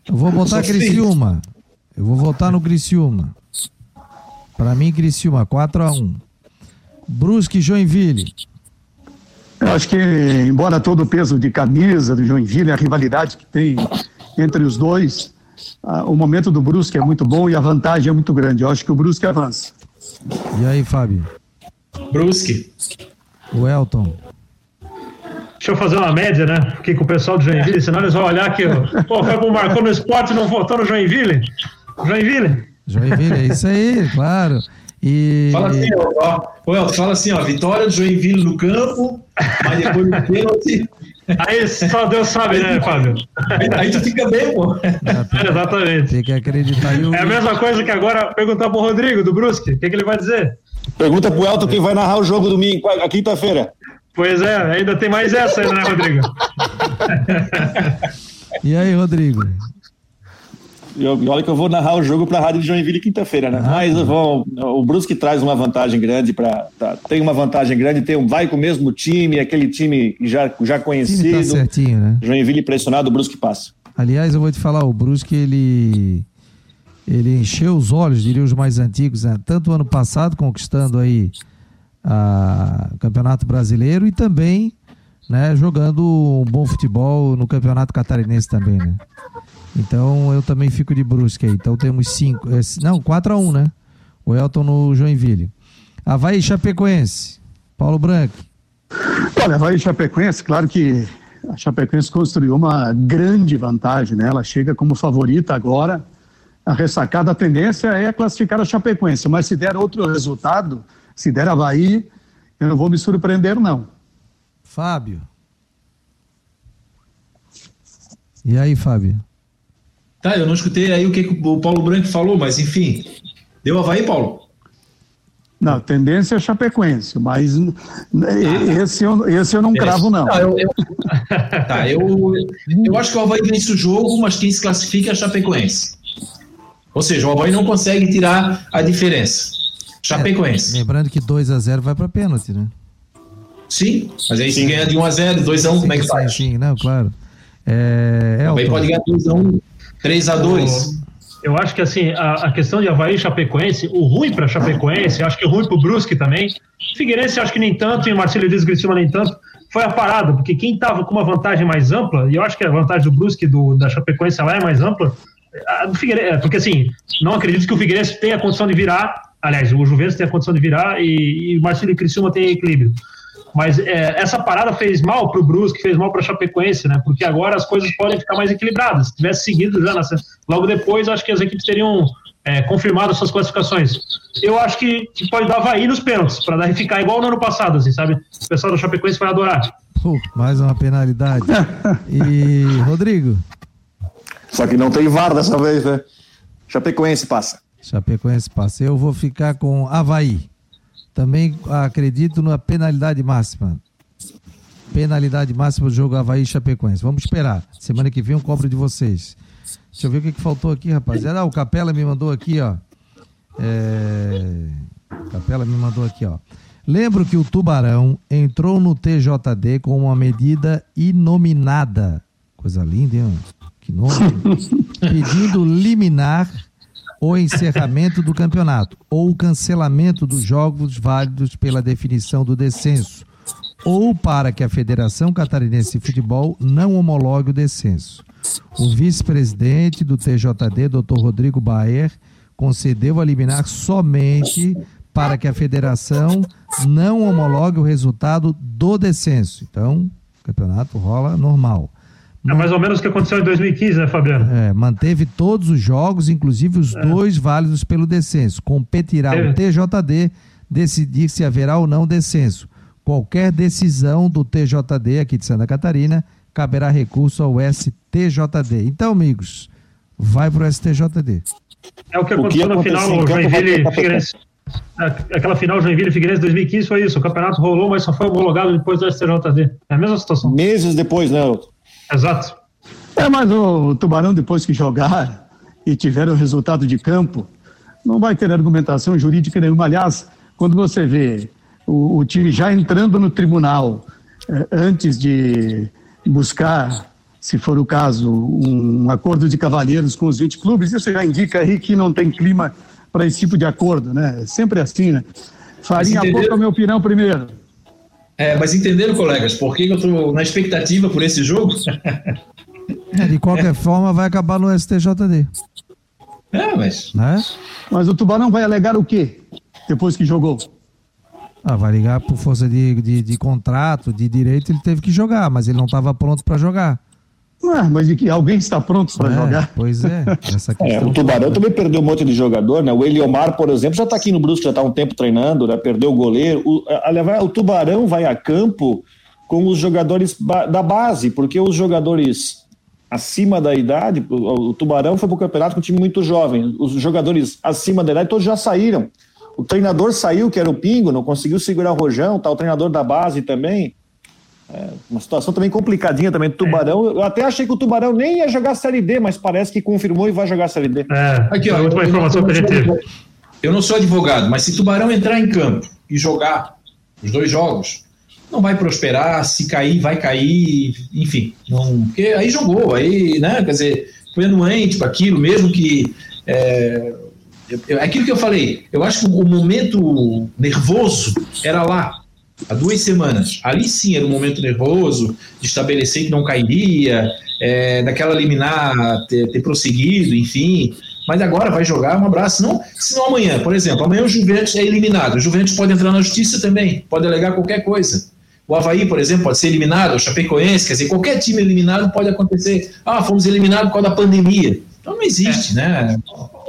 S1: Eu vou botar Criciúma. Eu vou votar no Criciúma. Para mim, Criciúma, 4 a 1 Brusque Joinville.
S2: Eu acho que, embora todo o peso de camisa do Joinville, a rivalidade que tem entre os dois, o momento do Brusque é muito bom e a vantagem é muito grande. Eu acho que o Brusque avança.
S1: E aí, Fábio?
S4: Brusque.
S1: O Elton.
S3: Deixa eu fazer uma média, né? Aqui com o pessoal do Joinville, senão eles vão olhar que, pô, foi pro marcou no esporte e não votou no Joinville. Joinville.
S1: Joinville, é isso aí, claro. E...
S4: Fala assim, ó, ó, fala assim, ó, vitória do Joinville no campo, mas depois no pênalti.
S3: Aí só Deus sabe, né, Fábio?
S4: Aí, tu fica bem, pô.
S3: Exatamente.
S1: Tem que acreditar.
S3: É a mesma coisa que agora perguntar pro Rodrigo, do Brusque, o que, que ele vai dizer?
S6: Pergunta pro Elton quem vai narrar o jogo domingo, a quinta-feira.
S3: Pois é, ainda tem mais essa né, Rodrigo?
S1: e aí, Rodrigo?
S6: Eu, olha que eu vou narrar o jogo para a Rádio de Joinville quinta-feira, né? Ah, Mas vou, o Brusque traz uma vantagem grande para tá, tem uma vantagem grande, tem um vai com o mesmo time, aquele time já já conhecido. Tá
S1: certinho, né?
S6: Joinville pressionado, o Brusque passa.
S1: Aliás, eu vou te falar, o Brusque ele ele encheu os olhos, diria os mais antigos, né? tanto ano passado conquistando aí o Campeonato Brasileiro e também né, jogando um bom futebol no Campeonato Catarinense também, né? Então eu também fico de Brusque aí. Então temos cinco, é, não, 4 a 1 né? O Elton no Joinville. Havaí Chapecoense. Paulo Branco.
S2: Olha, Havaí Chapecoense, claro que a Chapecoense construiu uma grande vantagem, né? Ela chega como favorita agora. A ressacada, a tendência é classificar a Chapecoense, mas se der outro resultado, se der Havaí, eu não vou me surpreender, não.
S1: Fábio. E aí, Fábio?
S4: Tá, eu não escutei aí o que o Paulo Branco falou, mas enfim. Deu Havaí, Paulo?
S2: Não, tendência é Chapecoense, mas ah, esse, eu, esse eu não cravo, não. Tá, eu, eu,
S4: tá, eu, eu acho que o Havaí vence o jogo, mas quem se classifica é a Chapecoense. Ou seja, o Havaí não consegue tirar a diferença. Chapecoense.
S1: É, lembrando que 2 a 0 vai para pênalti, né?
S4: Sim, mas aí se ganha de 1 a 0 2 a 1 como é que faz?
S1: Sim, não, claro. É,
S4: é Havaí pode ganhar 2 a 1 3 a 2
S3: eu acho que assim, a, a, questão de Havaí e Chapecoense, o ruim para Chapecoense, acho que o ruim para o Brusque também. Figueirense, acho que nem tanto, e Marcelo diz Cristina nem tanto, foi a parada, porque quem estava com uma vantagem mais ampla, e eu acho que a vantagem do Brusque do, da Chapecoense ela é mais ampla, a do Figueirense, é, porque assim, não acredito que o Figueirense tenha a condição de virar, aliás, o Juventus tem a condição de virar e, e Marcelo e Criciúma tem equilíbrio. Mas é, essa parada fez mal para o Brusque, fez mal para a Chapecoense, né? Porque agora as coisas podem ficar mais equilibradas. Se tivesse seguido já nessa, logo depois, acho que as equipes teriam é, confirmado suas classificações. Eu acho que, que pode dar Havaí nos pênaltis, para ficar igual no ano passado, assim, sabe? O pessoal da Chapecoense vai adorar.
S1: Uh, mais uma penalidade. e Rodrigo?
S6: Só que não tem VAR dessa vez, né? Chapecoense passa.
S1: Chapecoense passa. Eu vou ficar com Havaí. Também acredito na penalidade máxima. Penalidade máxima do jogo Havaí Chapecoense. Vamos esperar. Semana que vem eu cobro de vocês. Deixa eu ver o que, que faltou aqui, rapaziada. Ah, o Capela me mandou aqui, ó. É... Capela me mandou aqui, ó. Lembro que o Tubarão entrou no TJD com uma medida inominada. Coisa linda, hein? Que nome. Pedindo liminar o encerramento do campeonato ou o cancelamento dos jogos válidos pela definição do descenso ou para que a Federação Catarinense de Futebol não homologue o descenso. O vice-presidente do TJD, Dr. Rodrigo Baer, concedeu a liminar somente para que a federação não homologue o resultado do descenso. Então, o campeonato rola normal.
S3: É mais ou menos o que aconteceu em 2015, né, Fabiano?
S1: É, manteve todos os jogos, inclusive os é. dois válidos pelo descenso. Competirá é. o TJD decidir se haverá ou não descenso. Qualquer decisão do TJD aqui de Santa Catarina caberá recurso ao STJD. Então, amigos, vai para o STJD.
S3: É o que aconteceu na final, o Joinville Figueirense. É, aquela final Joinville Figueirense 2015 foi isso. O campeonato rolou, mas só foi homologado depois do STJD. É a mesma situação.
S6: Meses depois, né?
S3: Exato.
S2: É, mas o Tubarão, depois que jogar e tiver o resultado de campo, não vai ter argumentação jurídica nenhuma. Aliás, quando você vê o, o time já entrando no tribunal eh, antes de buscar, se for o caso, um acordo de cavalheiros com os 20 clubes, isso já indica aí que não tem clima para esse tipo de acordo, né? Sempre assim, né? Farinha a boca, meu pirão primeiro.
S4: É, mas entenderam, colegas, por que eu estou na expectativa por esse jogo?
S1: É, de qualquer forma, vai acabar no STJD.
S4: É, mas.
S2: Né? Mas o Tubarão vai alegar o quê depois que jogou?
S1: Ah, vai ligar por força de, de, de contrato, de direito, ele teve que jogar, mas ele não estava pronto para jogar.
S2: Ah, mas de que alguém está pronto para
S1: É,
S2: jogar?
S1: Pois é, essa
S5: É,
S1: questão.
S5: o Tubarão também perdeu um monte de jogador, né? O Eliomar, por exemplo, já está aqui no Brusque, já está há um tempo treinando, né? Perdeu o goleiro. O, a- o Tubarão vai a campo com os jogadores ba- da base, porque os jogadores acima da idade, o, o Tubarão foi para o campeonato com um time muito jovem. Os jogadores acima da idade todos já saíram. O treinador saiu, que era o Pingo, não conseguiu segurar o Rojão, tá o treinador da base também. É uma situação também complicadinha também do Tubarão. Eu até achei que o Tubarão nem ia jogar a Série D, mas parece que confirmou e vai jogar a Série D.
S3: É,
S4: Aqui, ó,
S3: a última informação que a gente
S4: eu-
S3: teve.
S4: Eu não sou advogado, mas se Tubarão entrar em campo e jogar os dois jogos, não vai prosperar. Se cair, vai cair. Enfim, não, porque aí jogou, aí, né? Quer dizer, foi anuente para aquilo, mesmo que. É, eu- eu- é aquilo que eu falei, eu acho que o momento nervoso era lá, há duas semanas. Ali sim era um momento nervoso, de estabelecer que não cairia, é, daquela liminar ter, ter prosseguido, enfim. Mas agora vai jogar, um abraço. Não, se não amanhã, por exemplo, amanhã o Juventus é eliminado. O Juventus pode entrar na justiça também, pode alegar qualquer coisa. O Havaí, por exemplo, pode ser eliminado, o Chapecoense, quer dizer, qualquer time eliminado pode acontecer. Ah, fomos eliminados por causa da pandemia. Então não existe, né?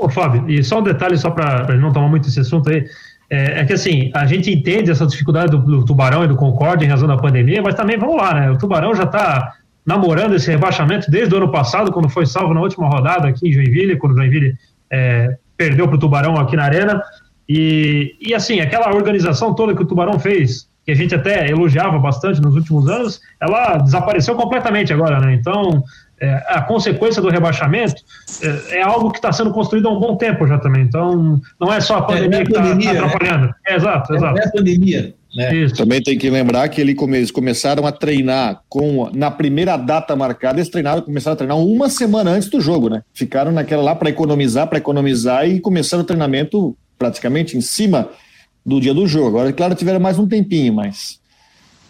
S3: Ô, Fábio, e só um detalhe, só para não tomar muito esse assunto aí, é, é que assim, a gente entende essa dificuldade do, do Tubarão e do Concorde em razão da pandemia, mas também vamos lá, né? O Tubarão já está namorando esse rebaixamento desde o ano passado, quando foi salvo na última rodada aqui em Joinville, quando o Joinville é, perdeu para o Tubarão aqui na Arena. E, e assim, aquela organização toda que o Tubarão fez, que a gente até elogiava bastante nos últimos anos, ela desapareceu completamente agora, né? Então, é, a consequência do rebaixamento é, é algo que está sendo construído há um bom tempo já também. Então, não é só a pandemia
S4: não é
S3: que está
S4: pandemia, né?
S3: atrapalhando. É, exato, exato.
S4: É a pandemia. Né?
S3: Isso.
S5: Também tem que lembrar que ele come- eles começaram a treinar com na primeira data marcada, eles treinaram, começaram a treinar uma semana antes do jogo, né? Ficaram naquela lá para economizar, para economizar e começaram o treinamento praticamente em cima do dia do jogo. Agora, claro, tiveram mais um tempinho, mas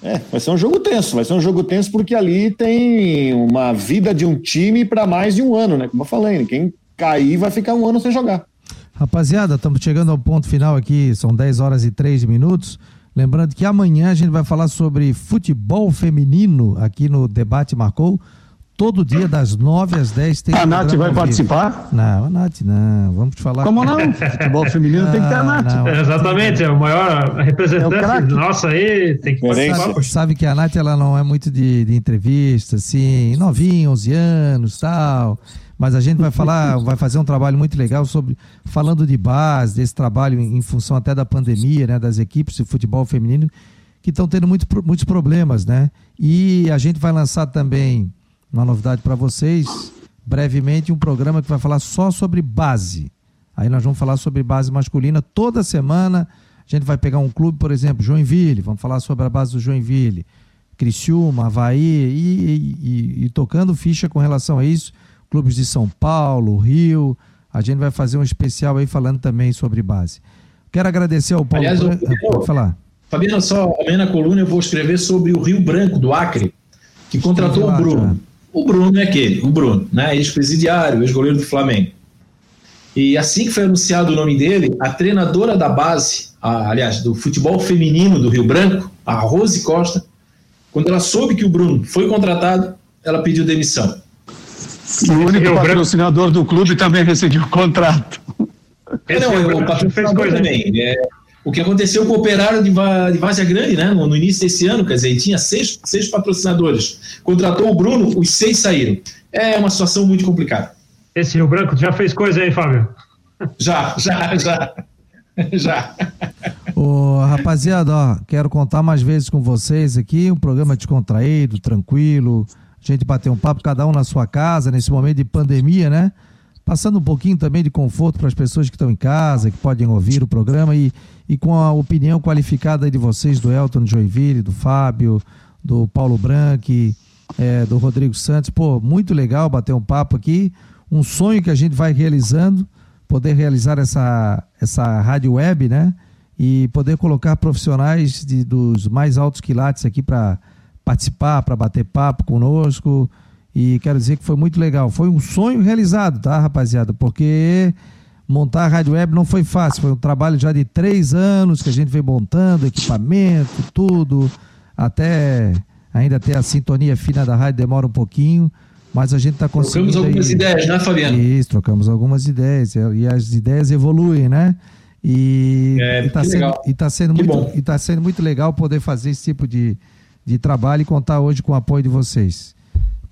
S5: é, vai ser um jogo tenso, vai ser um jogo tenso porque ali tem uma vida de um time para mais de um ano, né? Como eu falei, quem cair vai ficar um ano sem jogar.
S1: Rapaziada, estamos chegando ao ponto final aqui, são 10 horas e 3 minutos. Lembrando que amanhã a gente vai falar sobre futebol feminino aqui no Debate Marcou. Todo dia, das 9 às 10, tem
S2: A Nath vai participar?
S1: Não, a Nath não. Vamos te falar.
S2: Como não? Futebol feminino tem que ter a Nath.
S1: não.
S3: É, exatamente, é o maior
S2: É o
S3: representante nossa aí, tem que participar.
S1: Sabe, sabe que a Nath ela não é muito de, de entrevista, assim, novinha, 11 anos, tal. Mas a gente vai falar, vai fazer um trabalho muito legal sobre falando de base, desse trabalho em, em função até da pandemia, né, das equipes de futebol feminino que estão tendo muito, muitos problemas, né? E a gente vai lançar também uma novidade para vocês, brevemente um programa que vai falar só sobre base. Aí nós vamos falar sobre base masculina toda semana. A gente vai pegar um clube, por exemplo, Joinville, vamos falar sobre a base do Joinville, Criciúma, Havaí, e, e- e- e tocando ficha com relação a isso, clubes de São Paulo, Rio. A gente vai fazer um especial aí falando também sobre base. Quero agradecer ao Paulo.
S4: Aliás,
S1: Bran-
S4: eu-
S1: Ah, Pode falar.
S4: Fabiano, só amanhã na coluna eu vou escrever sobre o Rio Branco, do Acre, que contratou o Bruno. O Bruno é aquele, o Bruno, né? Ex-presidiário, ex-goleiro do Flamengo. E assim que foi anunciado o nome dele, a treinadora da base, a- aliás, do futebol feminino do Rio Branco, a Rose Costa, quando ela soube que o Bruno foi contratado, ela pediu demissão.
S2: O único
S3: Rio Branco-
S2: patrocinador do clube também rescindiu o contrato.
S4: É, não,
S3: Rio
S4: o
S3: fez
S4: patrocinador também. É, o que aconteceu com o operário de, de Várzea Grande, né? No, no início desse ano, quer dizer, ele tinha seis, seis patrocinadores. Contratou o Bruno, os seis saíram. É uma situação muito complicada.
S3: Esse Rio Branco já fez coisa aí, Fábio?
S4: Já, já, já. Já.
S1: Ô, rapaziada, ó, quero contar mais vezes com vocês aqui, um programa descontraído, tranquilo, a gente bater um papo, cada um na sua casa, nesse momento de pandemia, né? Passando um pouquinho também de conforto para as pessoas que estão em casa, que podem ouvir o programa e, e com a opinião qualificada de vocês, do Elton Joinville, do Fábio, do Paulo Branchi, é, do Rodrigo Santos. Pô, muito legal bater um papo aqui, um sonho que a gente vai realizando, poder realizar essa, essa rádio web, né? E poder colocar profissionais de, dos mais altos quilates aqui para participar, para bater papo conosco. E quero dizer que foi muito legal. Foi um sonho realizado, tá, rapaziada? Porque montar a Rádio Web não foi fácil, foi um trabalho já de três anos que a gente veio montando, equipamento, tudo, até ainda ter a sintonia fina da rádio demora um pouquinho, mas a gente está conseguindo.
S4: Trocamos algumas
S1: aí...
S4: ideias, né, Fabiano?
S1: Isso, trocamos algumas ideias, e as ideias evoluem, né? E
S4: é,
S1: está sendo, e tá sendo, muito, e tá sendo muito legal poder fazer esse tipo de, de trabalho e contar hoje com o apoio de vocês.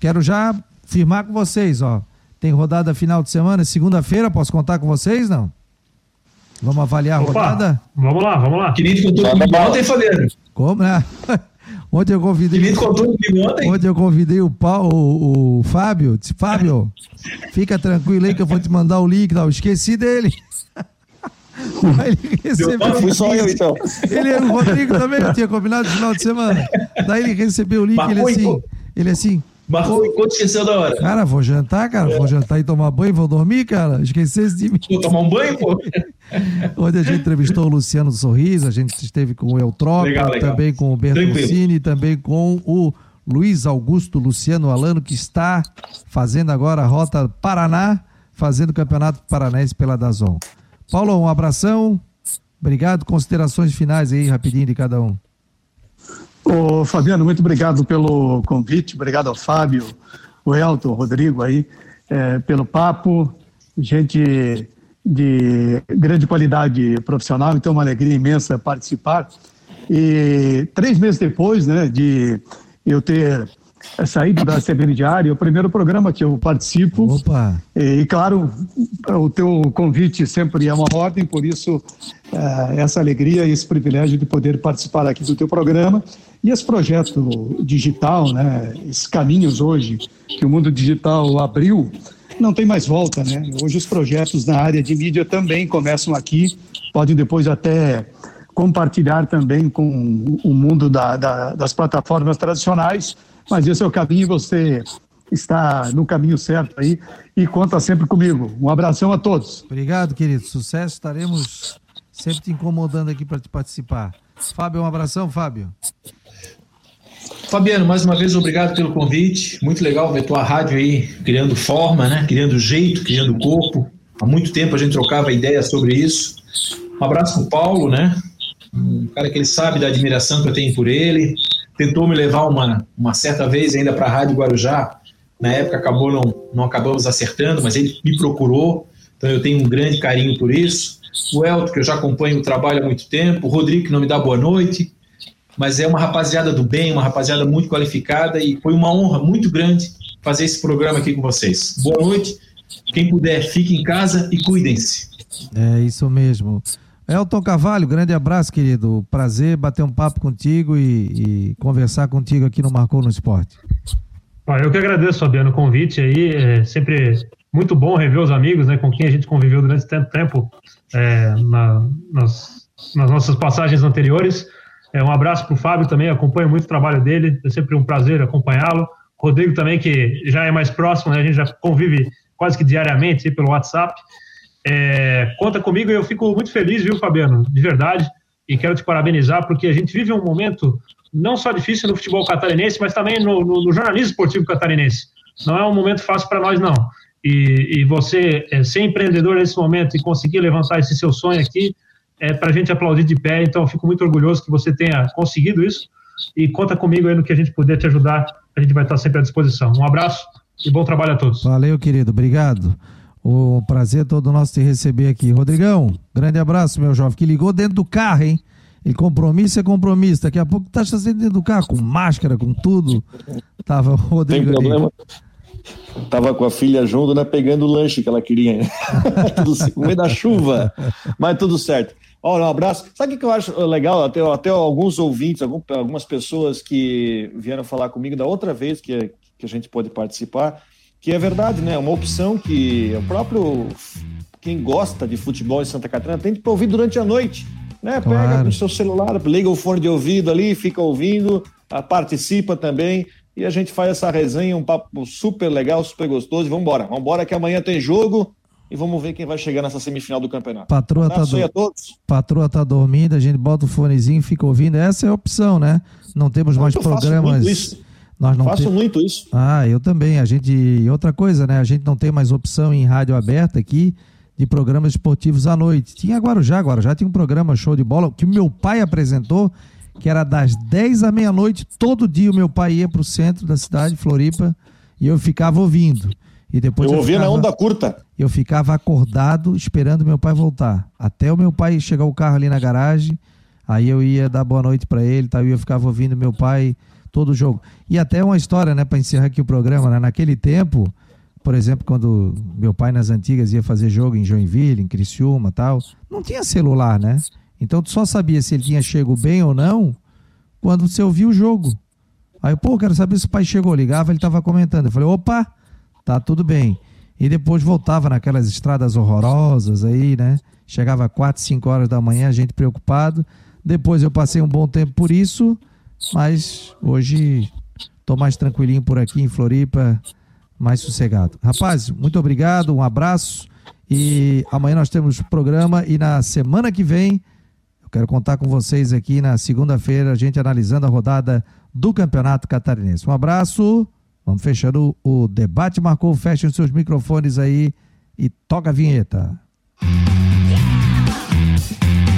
S1: Quero já firmar com vocês, ó. Tem rodada final de semana, segunda-feira, posso contar com vocês, não? Vamos avaliar a
S3: Opa,
S1: rodada?
S3: Vamos lá, vamos lá.
S4: Querido contou comigo ontem, Fabiano.
S1: Como, né? Ontem eu convidei.
S4: Querido contou comigo ontem.
S1: Ontem eu convidei o, Paulo, o, o Fábio. Disse, Fábio, fica tranquilo aí que eu vou te mandar o link. Não, esqueci dele.
S6: Aí ele recebeu. Fui só eu, então.
S1: Ele e o Rodrigo também, eu tinha combinado no final de semana. Daí ele recebeu o link, ele assim. Ele assim.
S4: Marcou enquanto esqueceu da hora.
S1: Cara, vou jantar, cara. É. Vou jantar e tomar banho, vou dormir, cara. Esquecesse de mim.
S4: Vou tomar um banho, pô.
S1: Onde a gente entrevistou o Luciano Sorriso, a gente esteve com o Eutropa, também com o Bertolcini, também com o Luiz Augusto Luciano Alano, que está fazendo agora a rota Paraná, fazendo o Campeonato Paranaense pela Dazon. Paulo, um abração. Obrigado. Considerações finais aí, rapidinho de cada um.
S2: Ô, Fabiano, muito obrigado pelo convite, obrigado ao Fábio, o Elton, o Rodrigo aí, é, pelo papo. Gente de grande qualidade profissional, então é uma alegria imensa participar. E três meses depois né, de eu ter saído da CBN Diário, é o primeiro programa que eu participo.
S1: Opa!
S2: E, claro, o teu convite sempre é uma ordem, por isso é, essa alegria e esse privilégio de poder participar aqui do teu programa. E esse projeto digital, né, esses caminhos hoje que o mundo digital abriu, não tem mais volta, né? Hoje os projetos na área de mídia também começam aqui, podem depois até compartilhar também com o mundo da, da, das plataformas tradicionais, mas esse é o caminho, você está no caminho certo aí e conta sempre comigo. Um abração a todos.
S1: Obrigado, querido. Sucesso, estaremos sempre te incomodando aqui para te participar. Fábio, um abração, Fábio.
S4: Fabiano, mais uma vez, obrigado pelo convite. Muito legal ver tua rádio aí criando forma, né? Criando jeito, criando corpo. Há muito tempo a gente trocava ideia sobre isso. Um abraço pro Paulo, né? Um cara que ele sabe da admiração que eu tenho por ele. Tentou me levar uma, uma certa vez ainda para a Rádio Guarujá. Na época acabou não, não acabamos acertando, mas ele me procurou. Então eu tenho um grande carinho por isso. O Elton, que eu já acompanho o trabalho há muito tempo. O Rodrigo, que não me dá boa noite mas é uma rapaziada do bem, uma rapaziada muito qualificada e foi uma honra muito grande fazer esse programa aqui com vocês. Boa noite. Quem puder, fique em casa e cuidem-se.
S1: É isso mesmo. Elton Cavalho, grande abraço, querido. Prazer bater um papo contigo e, e conversar contigo aqui no Marcou no Esporte.
S3: Eu que agradeço, Fabiano, o convite aí. É sempre muito bom rever os amigos, né, com quem a gente conviveu durante tanto tempo é, na, nas, nas nossas passagens anteriores. É, um abraço para o Fábio também, acompanho muito o trabalho dele, é sempre um prazer acompanhá-lo. Rodrigo também, que já é mais próximo, né, a gente já convive quase que diariamente pelo WhatsApp. É, conta comigo e eu fico muito feliz, viu, Fabiano, de verdade, e quero te parabenizar, porque a gente vive um momento não só difícil no futebol catarinense, mas também no, no, no jornalismo esportivo catarinense. Não é um momento fácil para nós, não. E, e você é, ser empreendedor nesse momento e conseguir levantar esse seu sonho aqui, é para a gente aplaudir de pé. Então, fico muito orgulhoso que você tenha conseguido isso e conta comigo aí no que a gente puder te ajudar. A gente vai estar sempre à disposição. Um abraço e bom trabalho a todos.
S1: Valeu, querido. Obrigado. O prazer todo nosso te receber aqui. Rodrigão, grande abraço, meu jovem, que ligou dentro do carro, hein? E compromisso é compromisso. Daqui a pouco tá saindo dentro do carro, com máscara, com tudo. Tava o Rodrigo. Tem problema.
S6: Ali. Tava com a filha junto, né? Pegando o lanche que ela queria. tudo no meio da chuva. Mas tudo certo. Olha, um abraço. Sabe o que eu acho legal? Até, até alguns ouvintes, algumas pessoas que vieram falar comigo da outra vez que, que a gente pode participar, que é verdade, né? Uma opção que o próprio quem gosta de futebol em Santa Catarina tem que ouvir durante a noite. Né? Pega claro. o seu celular, liga o fone de ouvido ali, fica ouvindo, participa também. E a gente faz essa resenha, um papo super legal, super gostoso. Vamos embora, vamos embora que amanhã tem jogo e vamos ver quem vai chegar nessa semifinal do campeonato.
S1: Patroa tá, do... Patroa tá dormindo, a gente bota o fonezinho fica ouvindo. Essa é a opção, né? Não temos mais eu programas.
S6: Nós não faço muito isso.
S1: Ah, eu também. A gente. E outra coisa, né? A gente não tem mais opção em rádio aberta aqui. de programas esportivos à noite. Tinha Guarujá, Guarujá tinha um programa show de bola que meu pai apresentou, que era das 10 à meia-noite, todo dia o meu pai ia para o centro da cidade, Floripa, e eu ficava ouvindo. E depois
S6: eu,
S1: eu
S6: ouvia
S1: ficava,
S6: na onda curta.
S1: Eu ficava acordado esperando meu pai voltar. Até o meu pai chegar o carro ali na garagem, aí eu ia dar boa noite para ele, tá? eu ficava ouvindo meu pai todo jogo. E até uma história, né, para encerrar aqui o programa, né? naquele tempo, por exemplo, quando meu pai nas antigas ia fazer jogo em Joinville, em Criciúma tal, não tinha celular, né? Então tu só sabia se ele tinha chego bem ou não quando você ouvia o jogo. Aí, pô, quero saber se o pai chegou, ligava, ele estava comentando. Eu falei, opa, tá tudo bem. E depois voltava naquelas estradas horrorosas aí, né? Chegava 4, 5 horas da manhã, a gente preocupado. Depois eu passei um bom tempo por isso, mas hoje tô mais tranquilinho por aqui em Floripa, mais sossegado. Rapaz, muito obrigado, um abraço. E amanhã nós temos programa e na semana que vem eu quero contar com vocês aqui na segunda-feira, a gente analisando a rodada do Campeonato Catarinense. Um abraço. Vamos fechando o debate. Marcou, fechem os seus microfones aí e toca a vinheta. Yeah!